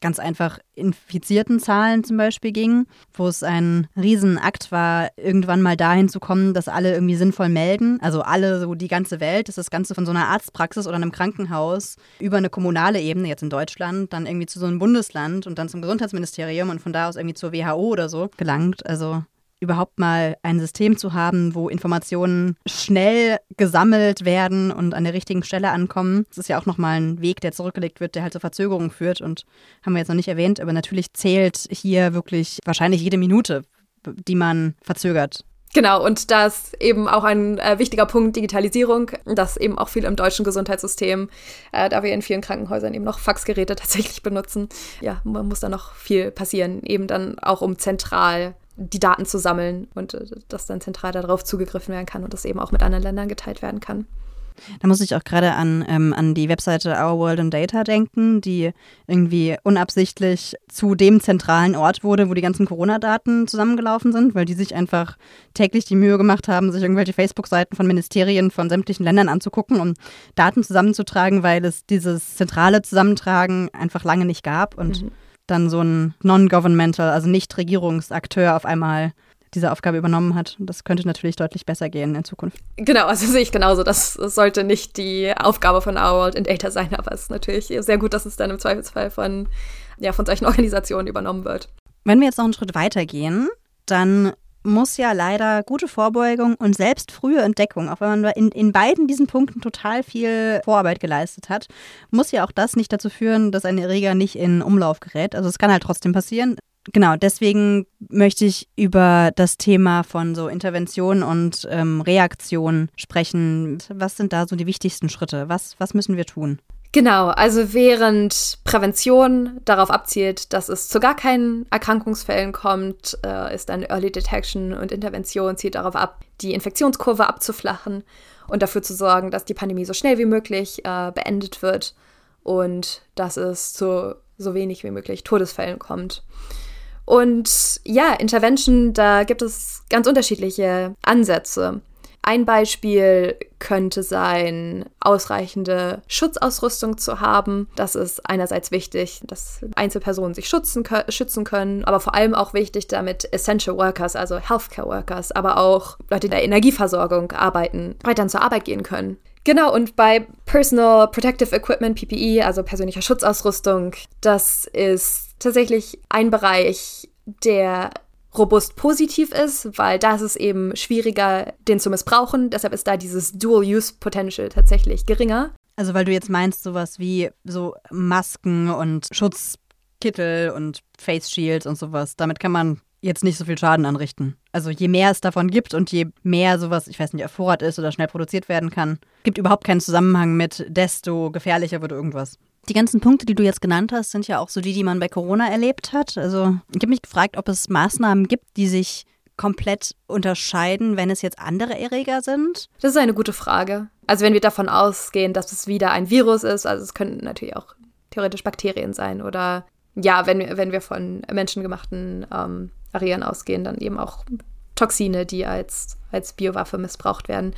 ganz einfach infizierten Zahlen zum Beispiel ging, wo es ein Riesenakt war, irgendwann mal dahin zu kommen, dass alle irgendwie sinnvoll melden. Also alle, so die ganze Welt, dass das Ganze von so einer Arztpraxis oder einem Krankenhaus über eine kommunale Ebene, jetzt in Deutschland, dann irgendwie zu so einem Bundesland und dann zum Gesundheitsministerium und von da aus irgendwie zur WHO oder so gelangt. Also überhaupt mal ein System zu haben, wo Informationen schnell gesammelt werden und an der richtigen Stelle ankommen. Das ist ja auch nochmal ein Weg, der zurückgelegt wird, der halt zur Verzögerung führt und haben wir jetzt noch nicht erwähnt, aber natürlich zählt hier wirklich wahrscheinlich jede Minute, die man verzögert. Genau, und da ist eben auch ein äh, wichtiger Punkt Digitalisierung, das eben auch viel im deutschen Gesundheitssystem, äh, da wir in vielen Krankenhäusern eben noch Faxgeräte tatsächlich benutzen. Ja, man muss da noch viel passieren, eben dann auch um zentral die Daten zu sammeln und äh, dass dann zentral darauf zugegriffen werden kann und das eben auch mit anderen Ländern geteilt werden kann. Da muss ich auch gerade an, ähm, an die Webseite Our World in Data denken, die irgendwie unabsichtlich zu dem zentralen Ort wurde, wo die ganzen Corona-Daten zusammengelaufen sind, weil die sich einfach täglich die Mühe gemacht haben, sich irgendwelche Facebook-Seiten von Ministerien von sämtlichen Ländern anzugucken, um Daten zusammenzutragen, weil es dieses zentrale Zusammentragen einfach lange nicht gab und mhm dann so ein Non-Governmental, also Nicht-Regierungsakteur auf einmal diese Aufgabe übernommen hat. Das könnte natürlich deutlich besser gehen in Zukunft. Genau, also sehe ich genauso. Das sollte nicht die Aufgabe von Our World in Data sein, aber es ist natürlich sehr gut, dass es dann im Zweifelsfall von, ja, von solchen Organisationen übernommen wird. Wenn wir jetzt noch einen Schritt weiter gehen, dann muss ja leider gute Vorbeugung und selbst frühe Entdeckung, auch wenn man in, in beiden diesen Punkten total viel Vorarbeit geleistet hat, muss ja auch das nicht dazu führen, dass ein Erreger nicht in Umlauf gerät. Also es kann halt trotzdem passieren. Genau, deswegen möchte ich über das Thema von so Intervention und ähm, Reaktion sprechen. Was sind da so die wichtigsten Schritte? Was, was müssen wir tun? Genau, also während Prävention darauf abzielt, dass es zu gar keinen Erkrankungsfällen kommt, äh, ist dann Early Detection und Intervention zielt darauf ab, die Infektionskurve abzuflachen und dafür zu sorgen, dass die Pandemie so schnell wie möglich äh, beendet wird und dass es zu so wenig wie möglich Todesfällen kommt. Und ja, Intervention, da gibt es ganz unterschiedliche Ansätze. Ein Beispiel könnte sein, ausreichende Schutzausrüstung zu haben. Das ist einerseits wichtig, dass Einzelpersonen sich schützen, schützen können, aber vor allem auch wichtig, damit Essential Workers, also Healthcare Workers, aber auch Leute, in der Energieversorgung arbeiten, weiterhin zur Arbeit gehen können. Genau, und bei Personal Protective Equipment, PPE, also persönlicher Schutzausrüstung, das ist tatsächlich ein Bereich, der robust positiv ist, weil da ist es eben schwieriger, den zu missbrauchen. Deshalb ist da dieses Dual-Use-Potential tatsächlich geringer. Also weil du jetzt meinst, sowas wie so Masken und Schutzkittel und Face Shields und sowas, damit kann man jetzt nicht so viel Schaden anrichten. Also je mehr es davon gibt und je mehr sowas, ich weiß nicht, auf Vorrat ist oder schnell produziert werden kann, gibt überhaupt keinen Zusammenhang mit, desto gefährlicher wird irgendwas. Die ganzen Punkte, die du jetzt genannt hast, sind ja auch so die, die man bei Corona erlebt hat. Also ich habe mich gefragt, ob es Maßnahmen gibt, die sich komplett unterscheiden, wenn es jetzt andere Erreger sind? Das ist eine gute Frage. Also wenn wir davon ausgehen, dass es wieder ein Virus ist, also es könnten natürlich auch theoretisch Bakterien sein oder ja, wenn wir, wenn wir von menschengemachten ähm, Erregern ausgehen, dann eben auch Toxine, die als, als Biowaffe missbraucht werden.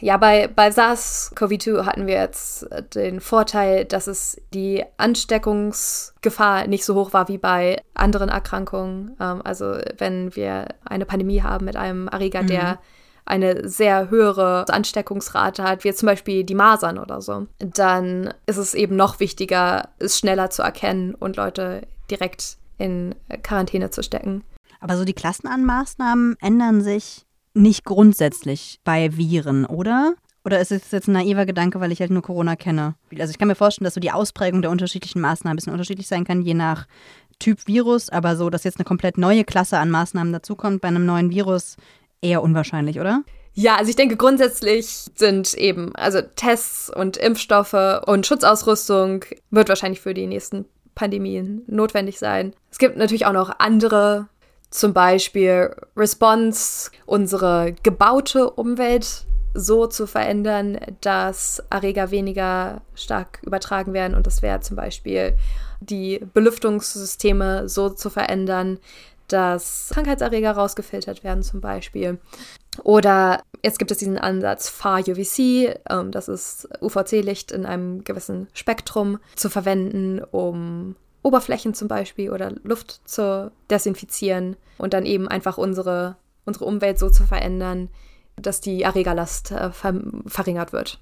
Ja, bei, bei SARS-CoV-2 hatten wir jetzt den Vorteil, dass es die Ansteckungsgefahr nicht so hoch war wie bei anderen Erkrankungen. Ähm, also wenn wir eine Pandemie haben mit einem Erreger, mhm. der eine sehr höhere Ansteckungsrate hat, wie zum Beispiel die Masern oder so, dann ist es eben noch wichtiger, es schneller zu erkennen und Leute direkt in Quarantäne zu stecken. Aber so die Klassenanmaßnahmen ändern sich nicht grundsätzlich bei Viren, oder? Oder ist es jetzt ein naiver Gedanke, weil ich halt nur Corona kenne? Also ich kann mir vorstellen, dass so die Ausprägung der unterschiedlichen Maßnahmen ein bisschen unterschiedlich sein kann, je nach Typ Virus, aber so, dass jetzt eine komplett neue Klasse an Maßnahmen dazukommt bei einem neuen Virus, eher unwahrscheinlich, oder? Ja, also ich denke grundsätzlich sind eben, also Tests und Impfstoffe und Schutzausrüstung wird wahrscheinlich für die nächsten Pandemien notwendig sein. Es gibt natürlich auch noch andere zum Beispiel Response, unsere gebaute Umwelt so zu verändern, dass Erreger weniger stark übertragen werden. Und das wäre zum Beispiel die Belüftungssysteme so zu verändern, dass Krankheitserreger rausgefiltert werden zum Beispiel. Oder jetzt gibt es diesen Ansatz Far-UVC, ähm, das ist UVC-Licht in einem gewissen Spektrum zu verwenden, um Oberflächen zum Beispiel oder Luft zu desinfizieren und dann eben einfach unsere, unsere Umwelt so zu verändern, dass die Erregerlast äh, ver verringert wird.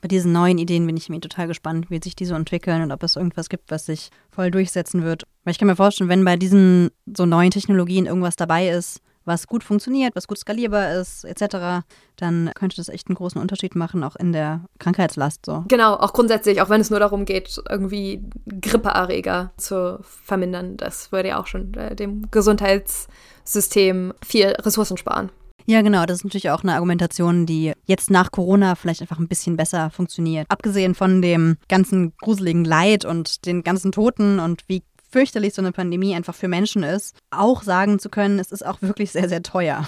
Bei diesen neuen Ideen bin ich mir total gespannt, wie sich die so entwickeln und ob es irgendwas gibt, was sich voll durchsetzen wird. Weil ich kann mir vorstellen, wenn bei diesen so neuen Technologien irgendwas dabei ist, was gut funktioniert, was gut skalierbar ist, etc., dann könnte das echt einen großen Unterschied machen, auch in der Krankheitslast so. Genau, auch grundsätzlich, auch wenn es nur darum geht, irgendwie Grippeerreger zu vermindern. Das würde ja auch schon äh, dem Gesundheitssystem viel Ressourcen sparen. Ja, genau. Das ist natürlich auch eine Argumentation, die jetzt nach Corona vielleicht einfach ein bisschen besser funktioniert. Abgesehen von dem ganzen gruseligen Leid und den ganzen Toten und wie fürchterlich so eine Pandemie einfach für Menschen ist, auch sagen zu können, es ist auch wirklich sehr, sehr teuer.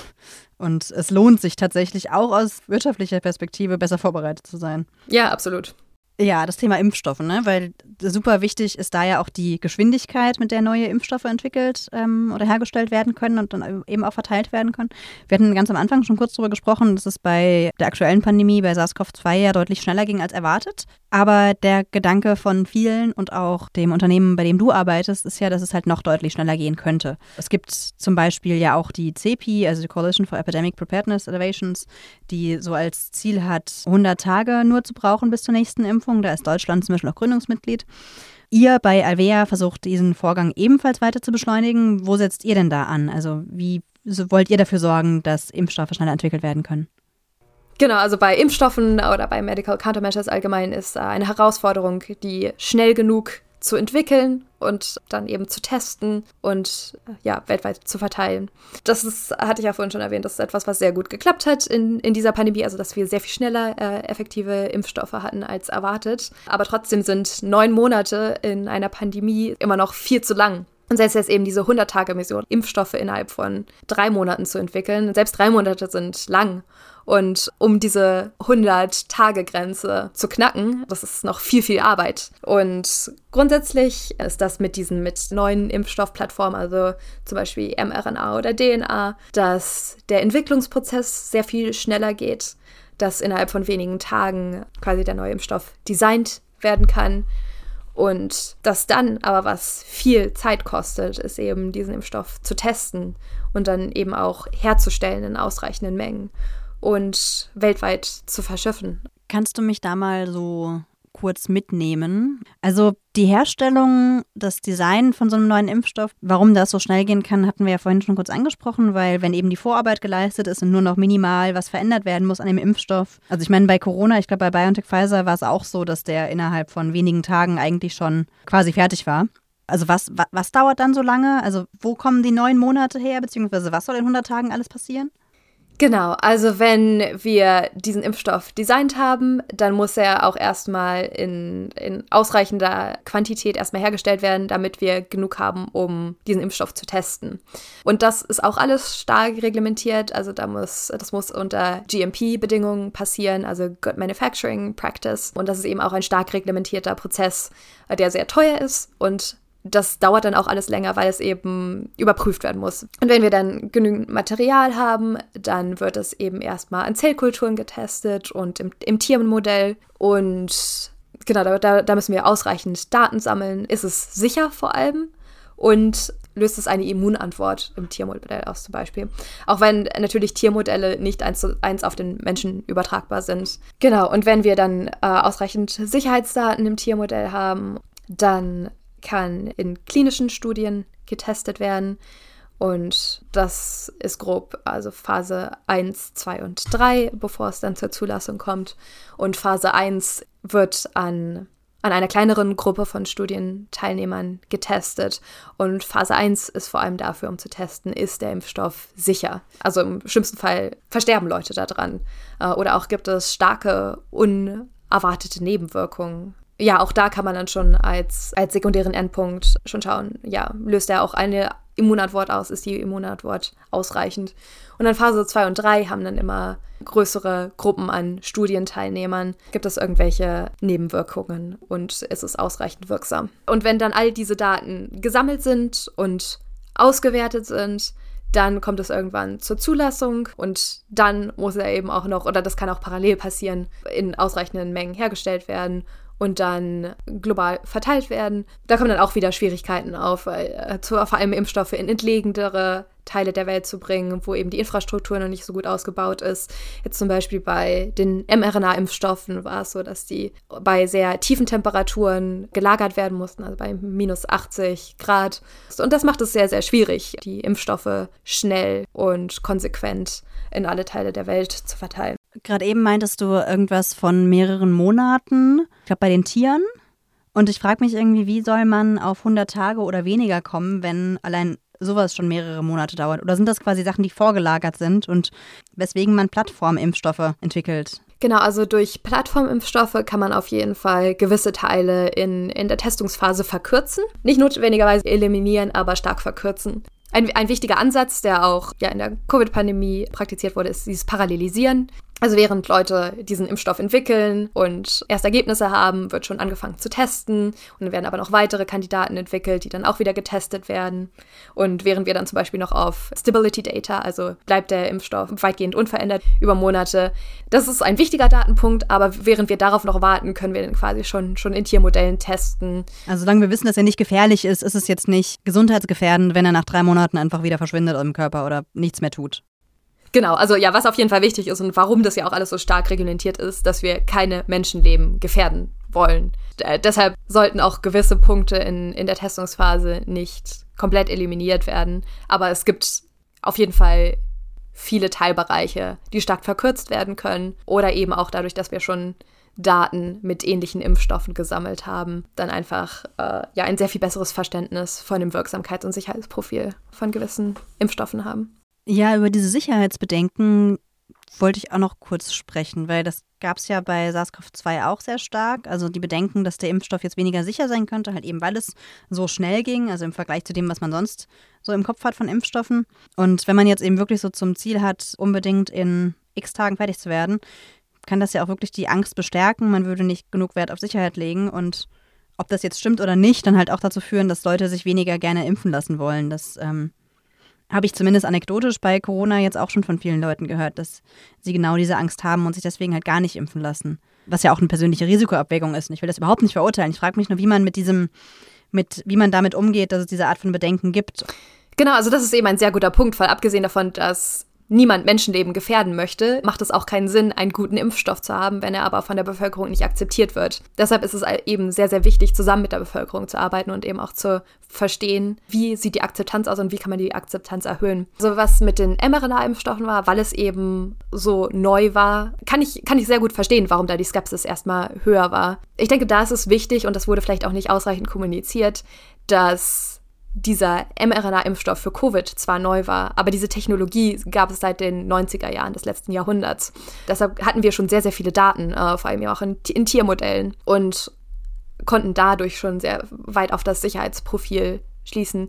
Und es lohnt sich tatsächlich auch aus wirtschaftlicher Perspektive besser vorbereitet zu sein. Ja, absolut. Ja, das Thema Impfstoffe, ne? weil super wichtig ist da ja auch die Geschwindigkeit, mit der neue Impfstoffe entwickelt ähm, oder hergestellt werden können und dann eben auch verteilt werden können. Wir hatten ganz am Anfang schon kurz darüber gesprochen, dass es bei der aktuellen Pandemie bei SARS-CoV-2 ja deutlich schneller ging als erwartet. Aber der Gedanke von vielen und auch dem Unternehmen, bei dem du arbeitest, ist ja, dass es halt noch deutlich schneller gehen könnte. Es gibt zum Beispiel ja auch die CEPI, also die Coalition for Epidemic Preparedness Innovations, die so als Ziel hat, 100 Tage nur zu brauchen bis zur nächsten Impfung. Da ist Deutschland zum Beispiel auch Gründungsmitglied. Ihr bei Alvea versucht diesen Vorgang ebenfalls weiter zu beschleunigen. Wo setzt ihr denn da an? Also wie wollt ihr dafür sorgen, dass Impfstoffe schneller entwickelt werden können? Genau, also bei Impfstoffen oder bei Medical Countermeasures allgemein ist eine Herausforderung, die schnell genug zu entwickeln und dann eben zu testen und ja, weltweit zu verteilen. Das ist, hatte ich ja vorhin schon erwähnt, das ist etwas, was sehr gut geklappt hat in, in dieser Pandemie, also dass wir sehr viel schneller äh, effektive Impfstoffe hatten als erwartet. Aber trotzdem sind neun Monate in einer Pandemie immer noch viel zu lang. Und selbst jetzt eben diese 100-Tage-Mission, Impfstoffe innerhalb von drei Monaten zu entwickeln, selbst drei Monate sind lang. Und um diese 100-Tage-Grenze zu knacken, das ist noch viel, viel Arbeit. Und grundsätzlich ist das mit diesen mit neuen Impfstoffplattformen, also zum Beispiel mRNA oder DNA, dass der Entwicklungsprozess sehr viel schneller geht, dass innerhalb von wenigen Tagen quasi der neue Impfstoff designt werden kann. Und das dann aber, was viel Zeit kostet, ist eben diesen Impfstoff zu testen und dann eben auch herzustellen in ausreichenden Mengen und weltweit zu verschiffen. Kannst du mich da mal so kurz mitnehmen? Also die Herstellung, das Design von so einem neuen Impfstoff, warum das so schnell gehen kann, hatten wir ja vorhin schon kurz angesprochen, weil wenn eben die Vorarbeit geleistet ist und nur noch minimal was verändert werden muss an dem Impfstoff. Also ich meine, bei Corona, ich glaube bei BioNTech Pfizer war es auch so, dass der innerhalb von wenigen Tagen eigentlich schon quasi fertig war. Also was, was, was dauert dann so lange? Also wo kommen die neun Monate her, beziehungsweise was soll in 100 Tagen alles passieren? Genau, also wenn wir diesen Impfstoff designt haben, dann muss er auch erstmal in, in ausreichender Quantität erstmal hergestellt werden, damit wir genug haben, um diesen Impfstoff zu testen. Und das ist auch alles stark reglementiert, also da muss, das muss unter GMP-Bedingungen passieren, also Good Manufacturing Practice. Und das ist eben auch ein stark reglementierter Prozess, der sehr teuer ist und das dauert dann auch alles länger, weil es eben überprüft werden muss. Und wenn wir dann genügend Material haben, dann wird es eben erstmal an Zellkulturen getestet und im, im Tiermodell. Und genau, da, da müssen wir ausreichend Daten sammeln. Ist es sicher vor allem? Und löst es eine Immunantwort im Tiermodell aus zum Beispiel. Auch wenn natürlich Tiermodelle nicht eins zu eins auf den Menschen übertragbar sind. Genau, und wenn wir dann äh, ausreichend Sicherheitsdaten im Tiermodell haben, dann kann in klinischen Studien getestet werden. Und das ist grob, also Phase 1, 2 und 3, bevor es dann zur Zulassung kommt. Und Phase 1 wird an, an einer kleineren Gruppe von Studienteilnehmern getestet. Und Phase 1 ist vor allem dafür, um zu testen, ist der Impfstoff sicher. Also im schlimmsten Fall versterben Leute daran. Äh, oder auch gibt es starke, unerwartete Nebenwirkungen ja, auch da kann man dann schon als, als sekundären Endpunkt schon schauen, ja, löst er auch eine Immunantwort aus, ist die Immunantwort ausreichend. Und dann Phase 2 und 3 haben dann immer größere Gruppen an Studienteilnehmern. Gibt es irgendwelche Nebenwirkungen und ist es ausreichend wirksam? Und wenn dann all diese Daten gesammelt sind und ausgewertet sind, dann kommt es irgendwann zur Zulassung und dann muss er eben auch noch, oder das kann auch parallel passieren, in ausreichenden Mengen hergestellt werden und dann global verteilt werden. Da kommen dann auch wieder Schwierigkeiten auf, äh, zu, vor allem Impfstoffe in entlegendere Teile der Welt zu bringen, wo eben die Infrastruktur noch nicht so gut ausgebaut ist. Jetzt zum Beispiel bei den mRNA-Impfstoffen war es so, dass die bei sehr tiefen Temperaturen gelagert werden mussten, also bei minus 80 Grad. Und das macht es sehr, sehr schwierig, die Impfstoffe schnell und konsequent in alle Teile der Welt zu verteilen. Gerade eben meintest du irgendwas von mehreren Monaten, ich glaube bei den Tieren. Und ich frage mich irgendwie, wie soll man auf 100 Tage oder weniger kommen, wenn allein sowas schon mehrere Monate dauert? Oder sind das quasi Sachen, die vorgelagert sind und weswegen man Plattformimpfstoffe entwickelt? Genau, also durch Plattformimpfstoffe kann man auf jeden Fall gewisse Teile in, in der Testungsphase verkürzen. Nicht notwendigerweise eliminieren, aber stark verkürzen. Ein, ein wichtiger Ansatz, der auch ja, in der Covid-Pandemie praktiziert wurde, ist dieses Parallelisieren. Also während Leute diesen Impfstoff entwickeln und erste Ergebnisse haben, wird schon angefangen zu testen und dann werden aber noch weitere Kandidaten entwickelt, die dann auch wieder getestet werden. Und während wir dann zum Beispiel noch auf Stability Data, also bleibt der Impfstoff weitgehend unverändert über Monate, das ist ein wichtiger Datenpunkt, aber während wir darauf noch warten, können wir dann quasi schon, schon in Tiermodellen testen. Also solange wir wissen, dass er nicht gefährlich ist, ist es jetzt nicht gesundheitsgefährdend, wenn er nach drei Monaten einfach wieder verschwindet im Körper oder nichts mehr tut. Genau, also ja, was auf jeden Fall wichtig ist und warum das ja auch alles so stark reglementiert ist, dass wir keine Menschenleben gefährden wollen. Äh, deshalb sollten auch gewisse Punkte in, in der Testungsphase nicht komplett eliminiert werden. Aber es gibt auf jeden Fall viele Teilbereiche, die stark verkürzt werden können oder eben auch dadurch, dass wir schon Daten mit ähnlichen Impfstoffen gesammelt haben, dann einfach äh, ja ein sehr viel besseres Verständnis von dem Wirksamkeits- und Sicherheitsprofil von gewissen Impfstoffen haben. Ja, über diese Sicherheitsbedenken wollte ich auch noch kurz sprechen, weil das gab es ja bei SARS-CoV-2 auch sehr stark. Also die Bedenken, dass der Impfstoff jetzt weniger sicher sein könnte, halt eben weil es so schnell ging, also im Vergleich zu dem, was man sonst so im Kopf hat von Impfstoffen. Und wenn man jetzt eben wirklich so zum Ziel hat, unbedingt in x Tagen fertig zu werden, kann das ja auch wirklich die Angst bestärken. Man würde nicht genug Wert auf Sicherheit legen und ob das jetzt stimmt oder nicht, dann halt auch dazu führen, dass Leute sich weniger gerne impfen lassen wollen. Das ähm, habe ich zumindest anekdotisch bei Corona jetzt auch schon von vielen Leuten gehört, dass sie genau diese Angst haben und sich deswegen halt gar nicht impfen lassen. Was ja auch eine persönliche Risikoabwägung ist. Und ich will das überhaupt nicht verurteilen. Ich frage mich nur, wie man mit diesem, mit, wie man damit umgeht, dass es diese Art von Bedenken gibt. Genau, also das ist eben ein sehr guter Punkt, weil abgesehen davon, dass niemand Menschenleben gefährden möchte, macht es auch keinen Sinn, einen guten Impfstoff zu haben, wenn er aber von der Bevölkerung nicht akzeptiert wird. Deshalb ist es eben sehr, sehr wichtig, zusammen mit der Bevölkerung zu arbeiten und eben auch zu verstehen, wie sieht die Akzeptanz aus und wie kann man die Akzeptanz erhöhen. So was mit den mRNA-Impfstoffen war, weil es eben so neu war, kann ich, kann ich sehr gut verstehen, warum da die Skepsis erstmal höher war. Ich denke, da ist es wichtig und das wurde vielleicht auch nicht ausreichend kommuniziert, dass dieser mRNA-Impfstoff für Covid zwar neu war, aber diese Technologie gab es seit den 90er Jahren des letzten Jahrhunderts. Deshalb hatten wir schon sehr, sehr viele Daten, äh, vor allem ja auch in, in Tiermodellen und konnten dadurch schon sehr weit auf das Sicherheitsprofil schließen.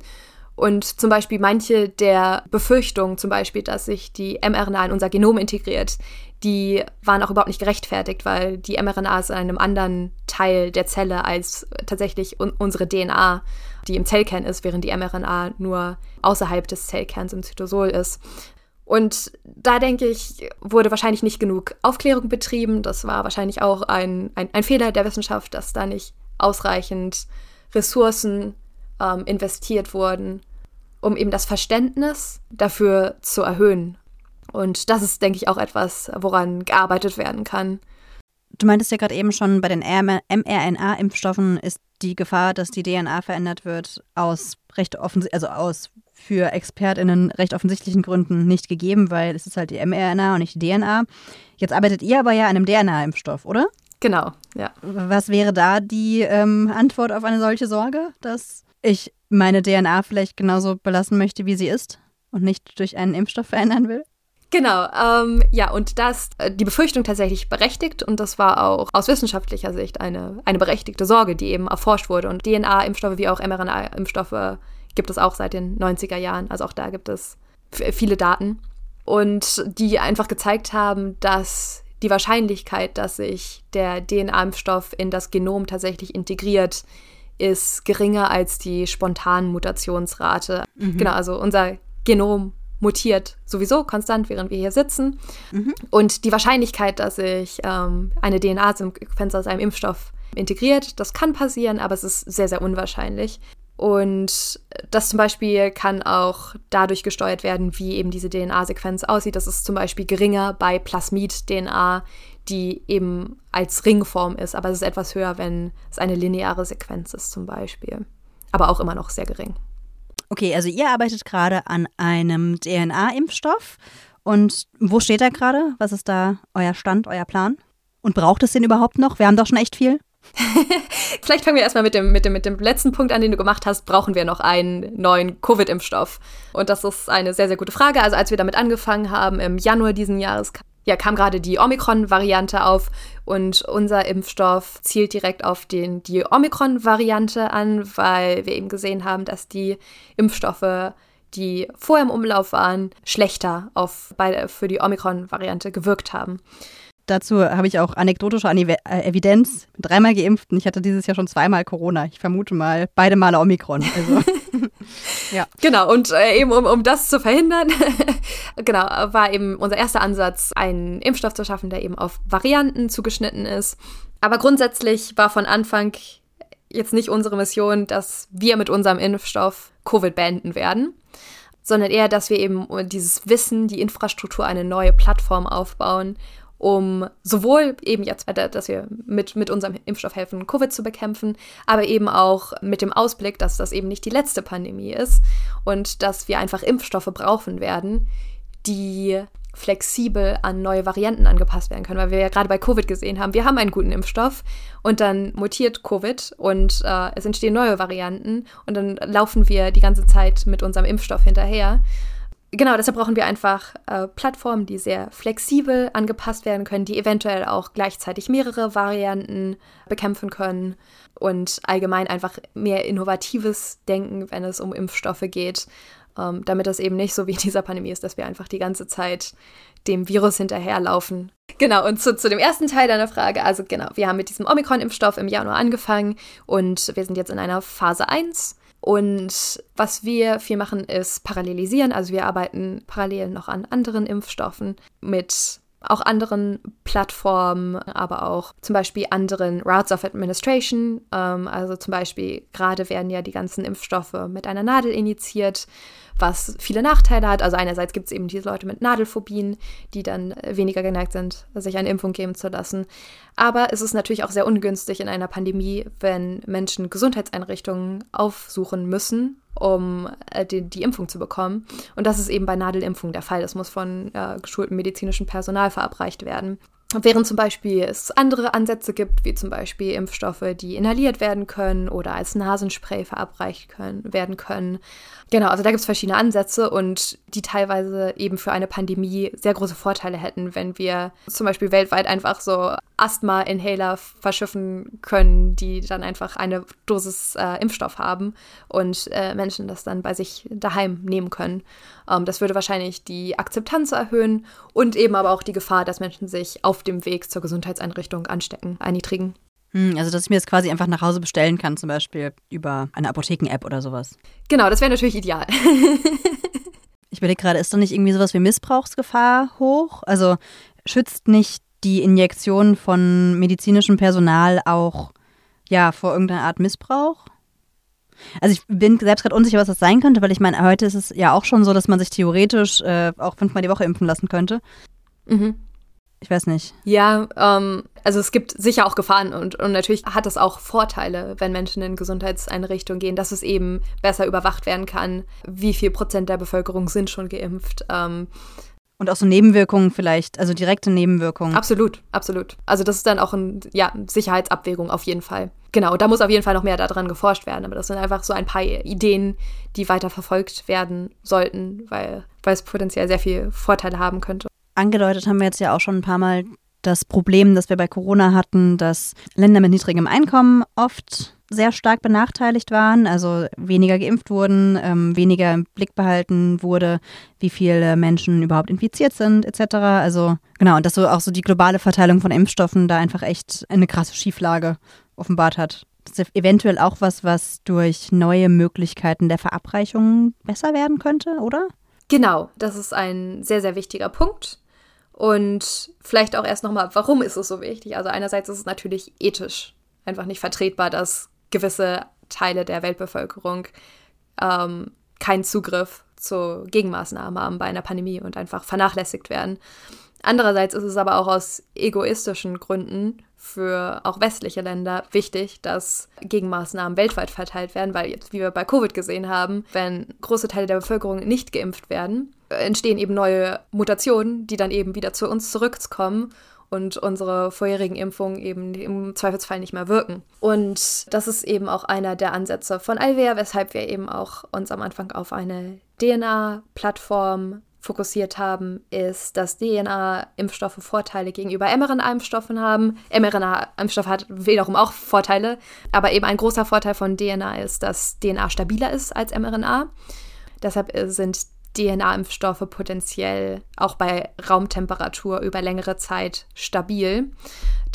Und zum Beispiel manche der Befürchtungen, zum Beispiel, dass sich die mRNA in unser Genom integriert, die waren auch überhaupt nicht gerechtfertigt, weil die mRNA ist in einem anderen Teil der Zelle als tatsächlich un unsere DNA die im Zellkern ist, während die mRNA nur außerhalb des Zellkerns im Zytosol ist. Und da denke ich, wurde wahrscheinlich nicht genug Aufklärung betrieben. Das war wahrscheinlich auch ein, ein, ein Fehler der Wissenschaft, dass da nicht ausreichend Ressourcen ähm, investiert wurden, um eben das Verständnis dafür zu erhöhen. Und das ist, denke ich, auch etwas, woran gearbeitet werden kann. Du meintest ja gerade eben schon, bei den mRNA-Impfstoffen ist die Gefahr, dass die DNA verändert wird, aus recht offensichtlich, also aus für ExpertInnen recht offensichtlichen Gründen nicht gegeben, weil es ist halt die mRNA und nicht die DNA. Jetzt arbeitet ihr aber ja an einem DNA-Impfstoff, oder? Genau, ja. Was wäre da die ähm, Antwort auf eine solche Sorge, dass ich meine DNA vielleicht genauso belassen möchte, wie sie ist und nicht durch einen Impfstoff verändern will? Genau, ähm, ja, und das äh, die Befürchtung tatsächlich berechtigt und das war auch aus wissenschaftlicher Sicht eine, eine berechtigte Sorge, die eben erforscht wurde. Und DNA-Impfstoffe wie auch mRNA-Impfstoffe gibt es auch seit den 90er Jahren. Also auch da gibt es viele Daten. Und die einfach gezeigt haben, dass die Wahrscheinlichkeit, dass sich der DNA-Impfstoff in das Genom tatsächlich integriert, ist geringer als die spontanen Mutationsrate. Mhm. Genau, also unser Genom mutiert sowieso konstant, während wir hier sitzen. Mhm. Und die Wahrscheinlichkeit, dass sich ähm, eine DNA-Sequenz aus einem Impfstoff integriert, das kann passieren, aber es ist sehr, sehr unwahrscheinlich. Und das zum Beispiel kann auch dadurch gesteuert werden, wie eben diese DNA-Sequenz aussieht. Das ist zum Beispiel geringer bei Plasmid-DNA, die eben als Ringform ist, aber es ist etwas höher, wenn es eine lineare Sequenz ist zum Beispiel. Aber auch immer noch sehr gering. Okay, also ihr arbeitet gerade an einem DNA-Impfstoff. Und wo steht er gerade? Was ist da euer Stand, euer Plan? Und braucht es den überhaupt noch? Wir haben doch schon echt viel. Vielleicht fangen wir erstmal mit dem, mit, dem, mit dem letzten Punkt an, den du gemacht hast. Brauchen wir noch einen neuen Covid-Impfstoff? Und das ist eine sehr, sehr gute Frage. Also als wir damit angefangen haben, im Januar diesen Jahres ja, kam gerade die Omikron-Variante auf und unser Impfstoff zielt direkt auf den, die Omikron-Variante an, weil wir eben gesehen haben, dass die Impfstoffe, die vorher im Umlauf waren, schlechter auf, bei, für die Omikron-Variante gewirkt haben. Dazu habe ich auch anekdotische äh, Evidenz. Dreimal geimpft und ich hatte dieses Jahr schon zweimal Corona. Ich vermute mal beide Male Omikron. Also. ja. Genau, und äh, eben um, um das zu verhindern, genau, war eben unser erster Ansatz, einen Impfstoff zu schaffen, der eben auf Varianten zugeschnitten ist. Aber grundsätzlich war von Anfang jetzt nicht unsere Mission, dass wir mit unserem Impfstoff Covid beenden werden, sondern eher, dass wir eben dieses Wissen, die Infrastruktur, eine neue Plattform aufbauen um sowohl eben jetzt, dass wir mit, mit unserem Impfstoff helfen, Covid zu bekämpfen, aber eben auch mit dem Ausblick, dass das eben nicht die letzte Pandemie ist und dass wir einfach Impfstoffe brauchen werden, die flexibel an neue Varianten angepasst werden können, weil wir ja gerade bei Covid gesehen haben, wir haben einen guten Impfstoff und dann mutiert Covid und äh, es entstehen neue Varianten und dann laufen wir die ganze Zeit mit unserem Impfstoff hinterher genau, deshalb brauchen wir einfach äh, Plattformen, die sehr flexibel angepasst werden können, die eventuell auch gleichzeitig mehrere Varianten bekämpfen können und allgemein einfach mehr innovatives Denken, wenn es um Impfstoffe geht. ähm, damit das eben nicht so wie in dieser Pandemie ist, dass wir einfach die ganze Zeit dem Virus hinterherlaufen. Genau, und zu, zu dem ersten Teil deiner Frage, also genau, wir haben mit diesem Omikron-Impfstoff im Januar angefangen und wir sind jetzt in einer Phase 1. Und was wir viel machen, ist parallelisieren. Also wir arbeiten parallel noch an anderen Impfstoffen mit auch anderen Plattformen, aber auch zum Beispiel anderen Routes of Administration. Ähm, also zum Beispiel gerade werden ja die ganzen Impfstoffe mit einer Nadel initiiert was viele Nachteile hat. Also einerseits gibt es eben diese Leute mit Nadelphobien, die dann weniger geneigt sind, sich eine Impfung geben zu lassen. Aber es ist natürlich auch sehr ungünstig in einer Pandemie, wenn Menschen Gesundheitseinrichtungen aufsuchen müssen, um äh, die, die, Impfung zu bekommen. Und das ist eben bei Nadelimpfung der Fall. Das muss von äh, geschultem medizinischen Personal verabreicht werden. Während zum Beispiel es andere Ansätze gibt, wie zum Beispiel Impfstoffe, die inhaliert werden können oder als Nasenspray verabreicht können, werden können. Genau, also da gibt es verschiedene Ansätze und die teilweise eben für eine Pandemie sehr große Vorteile hätten, wenn wir zum Beispiel weltweit einfach so Asthma-Inhaler verschiffen können, die dann einfach eine Dosis äh, Impfstoff haben und äh, Menschen das dann bei sich daheim nehmen können. Ähm, das würde wahrscheinlich die Akzeptanz erhöhen und eben aber auch die Gefahr, dass Menschen sich auf dem Weg zur Gesundheitseinrichtung anstecken, einniedrigen. Hm, also, dass ich mir das quasi einfach nach Hause bestellen kann, zum Beispiel über eine Apotheken-App oder sowas. Genau, das wäre natürlich ideal. ich überlege gerade, ist doch nicht irgendwie sowas wie Missbrauchsgefahr hoch? Also, schützt nicht die Injektion von medizinischem Personal auch ja vor irgendeiner Art Missbrauch? Also ich bin selbst gerade unsicher, was das sein könnte, weil ich meine, heute ist es ja auch schon so, dass man sich theoretisch äh, auch fünfmal die Woche impfen lassen könnte. Mhm. Ich weiß nicht. Ja, ähm, also es gibt sicher auch Gefahren und, und natürlich hat es auch Vorteile, wenn Menschen in Gesundheitseinrichtungen gehen, dass es eben besser überwacht werden kann, wie viel Prozent der Bevölkerung sind schon geimpft. Ähm, und auch so Nebenwirkungen vielleicht, also direkte Nebenwirkungen. Absolut, absolut. Also das ist dann auch eine ja, Sicherheitsabwägung auf jeden Fall. Genau, da muss auf jeden Fall noch mehr daran geforscht werden. Aber das sind einfach so ein paar Ideen, die weiter verfolgt werden sollten, weil, weil es potenziell sehr viele Vorteile haben könnte angedeutet haben wir jetzt ja auch schon ein paar Mal das Problem, das wir bei Corona hatten, dass Länder mit niedrigem Einkommen oft sehr stark benachteiligt waren, also weniger geimpft wurden, ähm, weniger im Blick behalten wurde, wie viele Menschen überhaupt infiziert sind, etc. Also genau, und dass so auch so die globale Verteilung von Impfstoffen da einfach echt eine krasse Schieflage offenbart hat. Das ist eventuell auch was, was durch neue Möglichkeiten der Verabreichung besser werden könnte, oder? Genau, das ist ein sehr, sehr wichtiger Punkt. Und vielleicht auch erst nochmal, warum ist es so wichtig? Also einerseits ist es natürlich ethisch einfach nicht vertretbar, dass gewisse Teile der Weltbevölkerung ähm, keinen Zugriff zu Gegenmaßnahmen haben bei einer Pandemie und einfach vernachlässigt werden. Andererseits ist es aber auch aus egoistischen Gründen für auch westliche Länder wichtig, dass Gegenmaßnahmen weltweit verteilt werden, weil jetzt, wie wir bei Covid gesehen haben, wenn große Teile der Bevölkerung nicht geimpft werden, entstehen eben neue Mutationen, die dann eben wieder zu uns zurückkommen und unsere vorherigen Impfungen eben im Zweifelsfall nicht mehr wirken. Und das ist eben auch einer der Ansätze von Alvea, weshalb wir eben auch uns am Anfang auf eine DNA-Plattform fokussiert haben, ist, dass DNA-Impfstoffe Vorteile gegenüber mRNA-Impfstoffen haben. mRNA-Impfstoff hat wiederum auch Vorteile, aber eben ein großer Vorteil von DNA ist, dass DNA stabiler ist als mRNA. Deshalb sind DNA-Impfstoffe potenziell auch bei Raumtemperatur über längere Zeit stabil,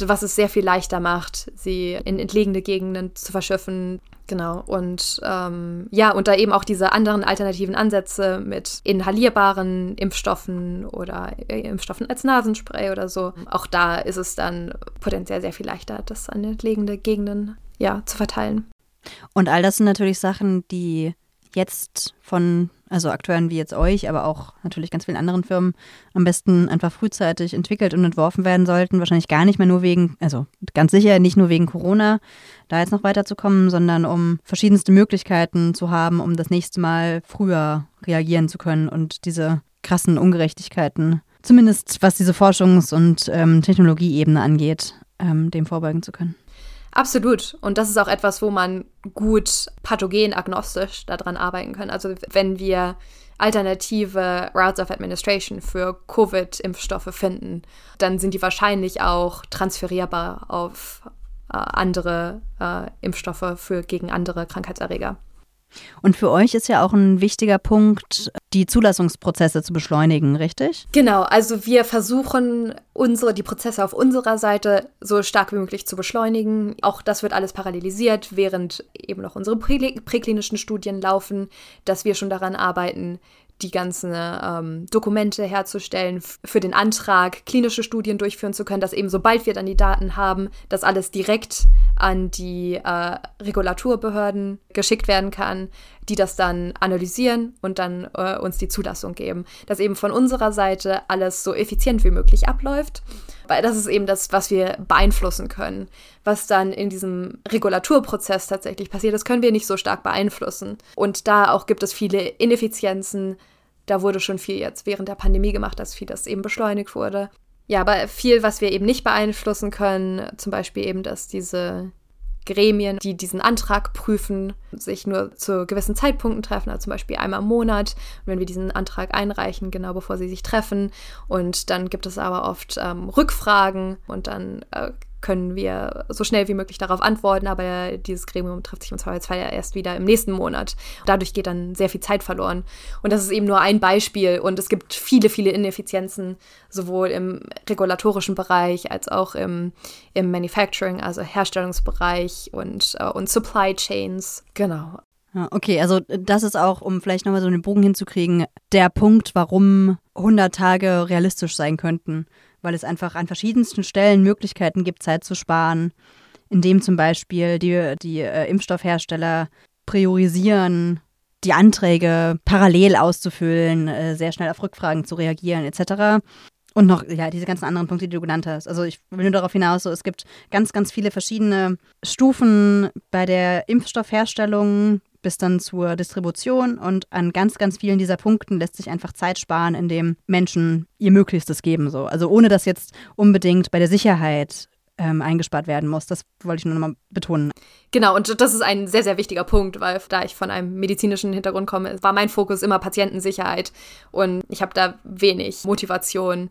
was es sehr viel leichter macht, sie in entlegene Gegenden zu verschiffen. Genau, und ähm, ja, und da eben auch diese anderen alternativen Ansätze mit inhalierbaren Impfstoffen oder äh, Impfstoffen als Nasenspray oder so. Auch da ist es dann potenziell sehr viel leichter, das an entlegene Gegenden ja, zu verteilen. Und all das sind natürlich Sachen, die jetzt von also Akteuren wie jetzt euch, aber auch natürlich ganz vielen anderen Firmen, am besten einfach frühzeitig entwickelt und entworfen werden sollten. Wahrscheinlich gar nicht mehr nur wegen, also ganz sicher nicht nur wegen Corona, da jetzt noch weiterzukommen, sondern um verschiedenste Möglichkeiten zu haben, um das nächste Mal früher reagieren zu können und diese krassen Ungerechtigkeiten, zumindest was diese Forschungs- und ähm, Technologieebene angeht, ähm, dem vorbeugen zu können. Absolut. Und das ist auch etwas, wo man gut pathogenagnostisch daran arbeiten kann. Also wenn wir alternative Routes of Administration für Covid-Impfstoffe finden, dann sind die wahrscheinlich auch transferierbar auf äh, andere äh, Impfstoffe für gegen andere Krankheitserreger. Und für euch ist ja auch ein wichtiger Punkt, die Zulassungsprozesse zu beschleunigen, richtig? Genau, also wir versuchen unsere, die Prozesse auf unserer Seite so stark wie möglich zu beschleunigen. Auch das wird alles parallelisiert, während eben noch unsere präklinischen Studien laufen, dass wir schon daran arbeiten, die ganzen ähm, Dokumente herzustellen, für den Antrag klinische Studien durchführen zu können, dass eben sobald wir dann die Daten haben, das alles direkt an die äh, Regulaturbehörden geschickt werden kann, die das dann analysieren und dann äh, uns die Zulassung geben. Dass eben von unserer Seite alles so effizient wie möglich abläuft, weil das ist eben das, was wir beeinflussen können. Was dann in diesem Regulaturprozess tatsächlich passiert, das können wir nicht so stark beeinflussen. Und da auch gibt es viele Ineffizienzen. Da wurde schon viel jetzt während der Pandemie gemacht, dass viel das eben beschleunigt wurde. Ja, aber viel, was wir eben nicht beeinflussen können, zum Beispiel eben, dass diese Gremien, die diesen Antrag prüfen, sich nur zu gewissen Zeitpunkten treffen, also zum Beispiel einmal im Monat, wenn wir diesen Antrag einreichen, genau bevor sie sich treffen. Und dann gibt es aber oft ähm, Rückfragen und dann äh, können wir so schnell wie möglich darauf antworten, aber dieses Gremium trifft sich im Zweifelsfall ja erst wieder im nächsten Monat. Dadurch geht dann sehr viel Zeit verloren. Und das ist eben nur ein Beispiel und es gibt viele, viele Ineffizienzen, sowohl im regulatorischen Bereich als auch im, im Manufacturing, also Herstellungsbereich und, uh, und Supply Chains. Genau. Okay, also das ist auch, um vielleicht nochmal so einen Bogen hinzukriegen, der Punkt, warum 100 Tage realistisch sein könnten weil es einfach an verschiedensten Stellen Möglichkeiten gibt, Zeit zu sparen, indem zum Beispiel die, die äh, Impfstoffhersteller priorisieren, die Anträge parallel auszufüllen, äh, sehr schnell auf Rückfragen zu reagieren, etc. Und noch, ja, diese ganzen anderen Punkte, die du genannt hast. Also ich will nur darauf hinaus, so, es gibt ganz, ganz viele verschiedene Stufen bei der Impfstoffherstellung, bis dann zur Distribution und an ganz, ganz vielen dieser Punkten lässt sich einfach Zeit sparen, indem Menschen ihr Möglichstes geben. So. Also ohne dass jetzt unbedingt bei der Sicherheit ähm, eingespart werden muss. Das wollte ich nur nochmal betonen. Genau, und das ist ein sehr, sehr wichtiger Punkt, weil da ich von einem medizinischen Hintergrund komme, war mein Fokus immer Patientensicherheit und ich habe da wenig Motivation,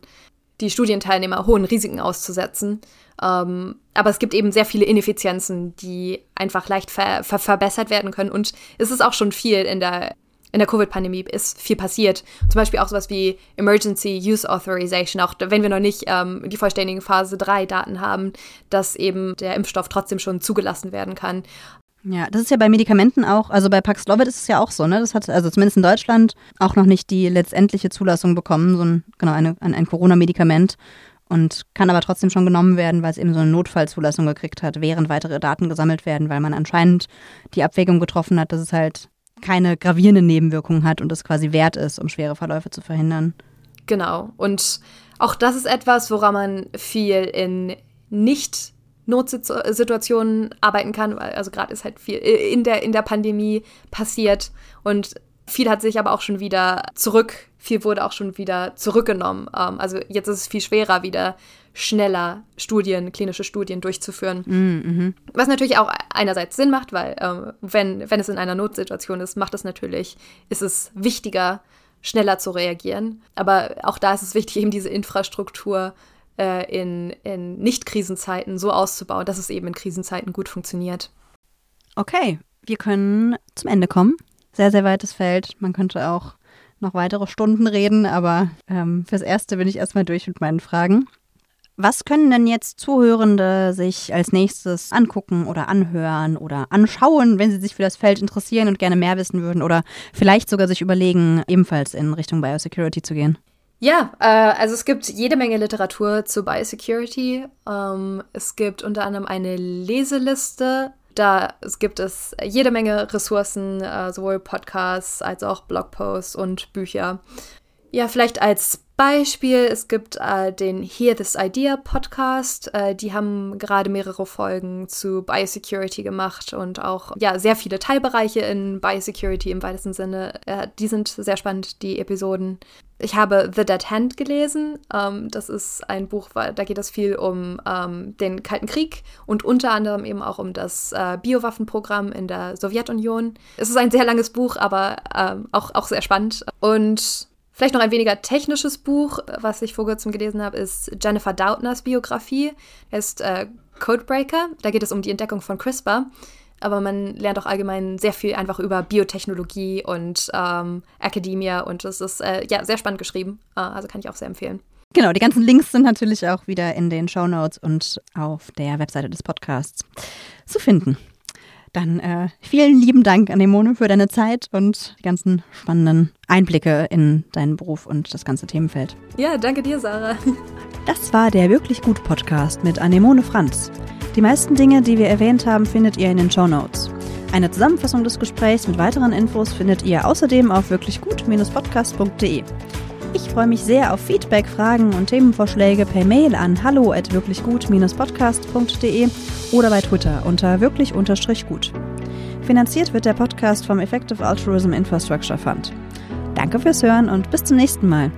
die Studienteilnehmer hohen Risiken auszusetzen. Ähm, aber es gibt eben sehr viele Ineffizienzen, die einfach leicht ver ver verbessert werden können. Und es ist auch schon viel in der in der Covid-Pandemie ist viel passiert. Zum Beispiel auch sowas wie Emergency Use Authorization, auch wenn wir noch nicht ähm, die vollständigen Phase 3 Daten haben, dass eben der Impfstoff trotzdem schon zugelassen werden kann. Ja, das ist ja bei Medikamenten auch, also bei Paxlovid ist es ja auch so, ne? Das hat also zumindest in Deutschland auch noch nicht die letztendliche Zulassung bekommen, so ein, genau, eine, ein, ein Corona-Medikament und kann aber trotzdem schon genommen werden, weil es eben so eine Notfallzulassung gekriegt hat, während weitere Daten gesammelt werden, weil man anscheinend die Abwägung getroffen hat, dass es halt keine gravierenden Nebenwirkungen hat und es quasi wert ist, um schwere Verläufe zu verhindern. Genau. Und auch das ist etwas, woran man viel in nicht Notsituationen arbeiten kann, weil also gerade ist halt viel in der, in der Pandemie passiert und viel hat sich aber auch schon wieder zurück, viel wurde auch schon wieder zurückgenommen. Ähm, also jetzt ist es viel schwerer, wieder schneller Studien, klinische Studien durchzuführen. Mhm. Was natürlich auch einerseits Sinn macht, weil ähm, wenn, wenn es in einer Notsituation ist, macht es natürlich, ist es wichtiger, schneller zu reagieren. Aber auch da ist es wichtig, eben diese Infrastruktur äh, in, in Nicht-Krisenzeiten so auszubauen, dass es eben in Krisenzeiten gut funktioniert. Okay, wir können zum Ende kommen. Sehr, sehr weites Feld. Man könnte auch noch weitere Stunden reden, aber ähm, fürs Erste bin ich erstmal durch mit meinen Fragen. Was können denn jetzt Zuhörende sich als nächstes angucken oder anhören oder anschauen, wenn sie sich für das Feld interessieren und gerne mehr wissen würden oder vielleicht sogar sich überlegen, ebenfalls in Richtung Biosecurity zu gehen? Ja, äh, also es gibt jede Menge Literatur zu Biosecurity. Ähm, es gibt unter anderem eine Leseliste. Da es gibt es jede Menge Ressourcen, äh, sowohl Podcasts als auch Blogposts und Bücher. Ja, vielleicht als Beispiel, es gibt äh, den Hear This Idea Podcast. Äh, die haben gerade mehrere Folgen zu Biosecurity gemacht und auch ja sehr viele Teilbereiche in Biosecurity im weitesten Sinne. Äh, die sind sehr spannend, die Episoden. Ich habe The Dead Hand gelesen. Ähm, das ist ein Buch, da geht es viel um ähm, den Kalten Krieg und unter anderem eben auch um das äh, Biowaffenprogramm in der Sowjetunion. Es ist ein sehr langes Buch, aber ähm, auch, auch sehr spannend. Und Vielleicht noch ein weniger technisches Buch, was ich vor kurzem gelesen habe, ist Jennifer Doudners Biografie. Er ist äh, Codebreaker. Da geht es um die Entdeckung von CRISPR. aber man lernt auch allgemein sehr viel einfach über Biotechnologie und ähm, Academia und es ist äh, ja sehr spannend geschrieben. Äh, also kann ich auch sehr empfehlen. Genau, die ganzen Links sind natürlich auch wieder in den Show Notes und auf der Webseite des Podcasts zu finden. Dann äh, vielen lieben Dank, Anemone, für deine Zeit und die ganzen spannenden Einblicke in deinen Beruf und das ganze Themenfeld. Ja, danke dir, Sarah. Das war der Wirklich Gut Podcast mit Anemone Franz. Die meisten Dinge, die wir erwähnt haben, findet ihr in den Show Notes. Eine Zusammenfassung des Gesprächs mit weiteren Infos findet ihr außerdem auf wirklichgut-podcast.de. Ich freue mich sehr auf Feedback, Fragen und Themenvorschläge per Mail an hallo at wirklichgut-podcast.de oder bei Twitter unter wirklich-gut. Finanziert wird der Podcast vom Effective Altruism Infrastructure Fund. Danke fürs Hören und bis zum nächsten Mal.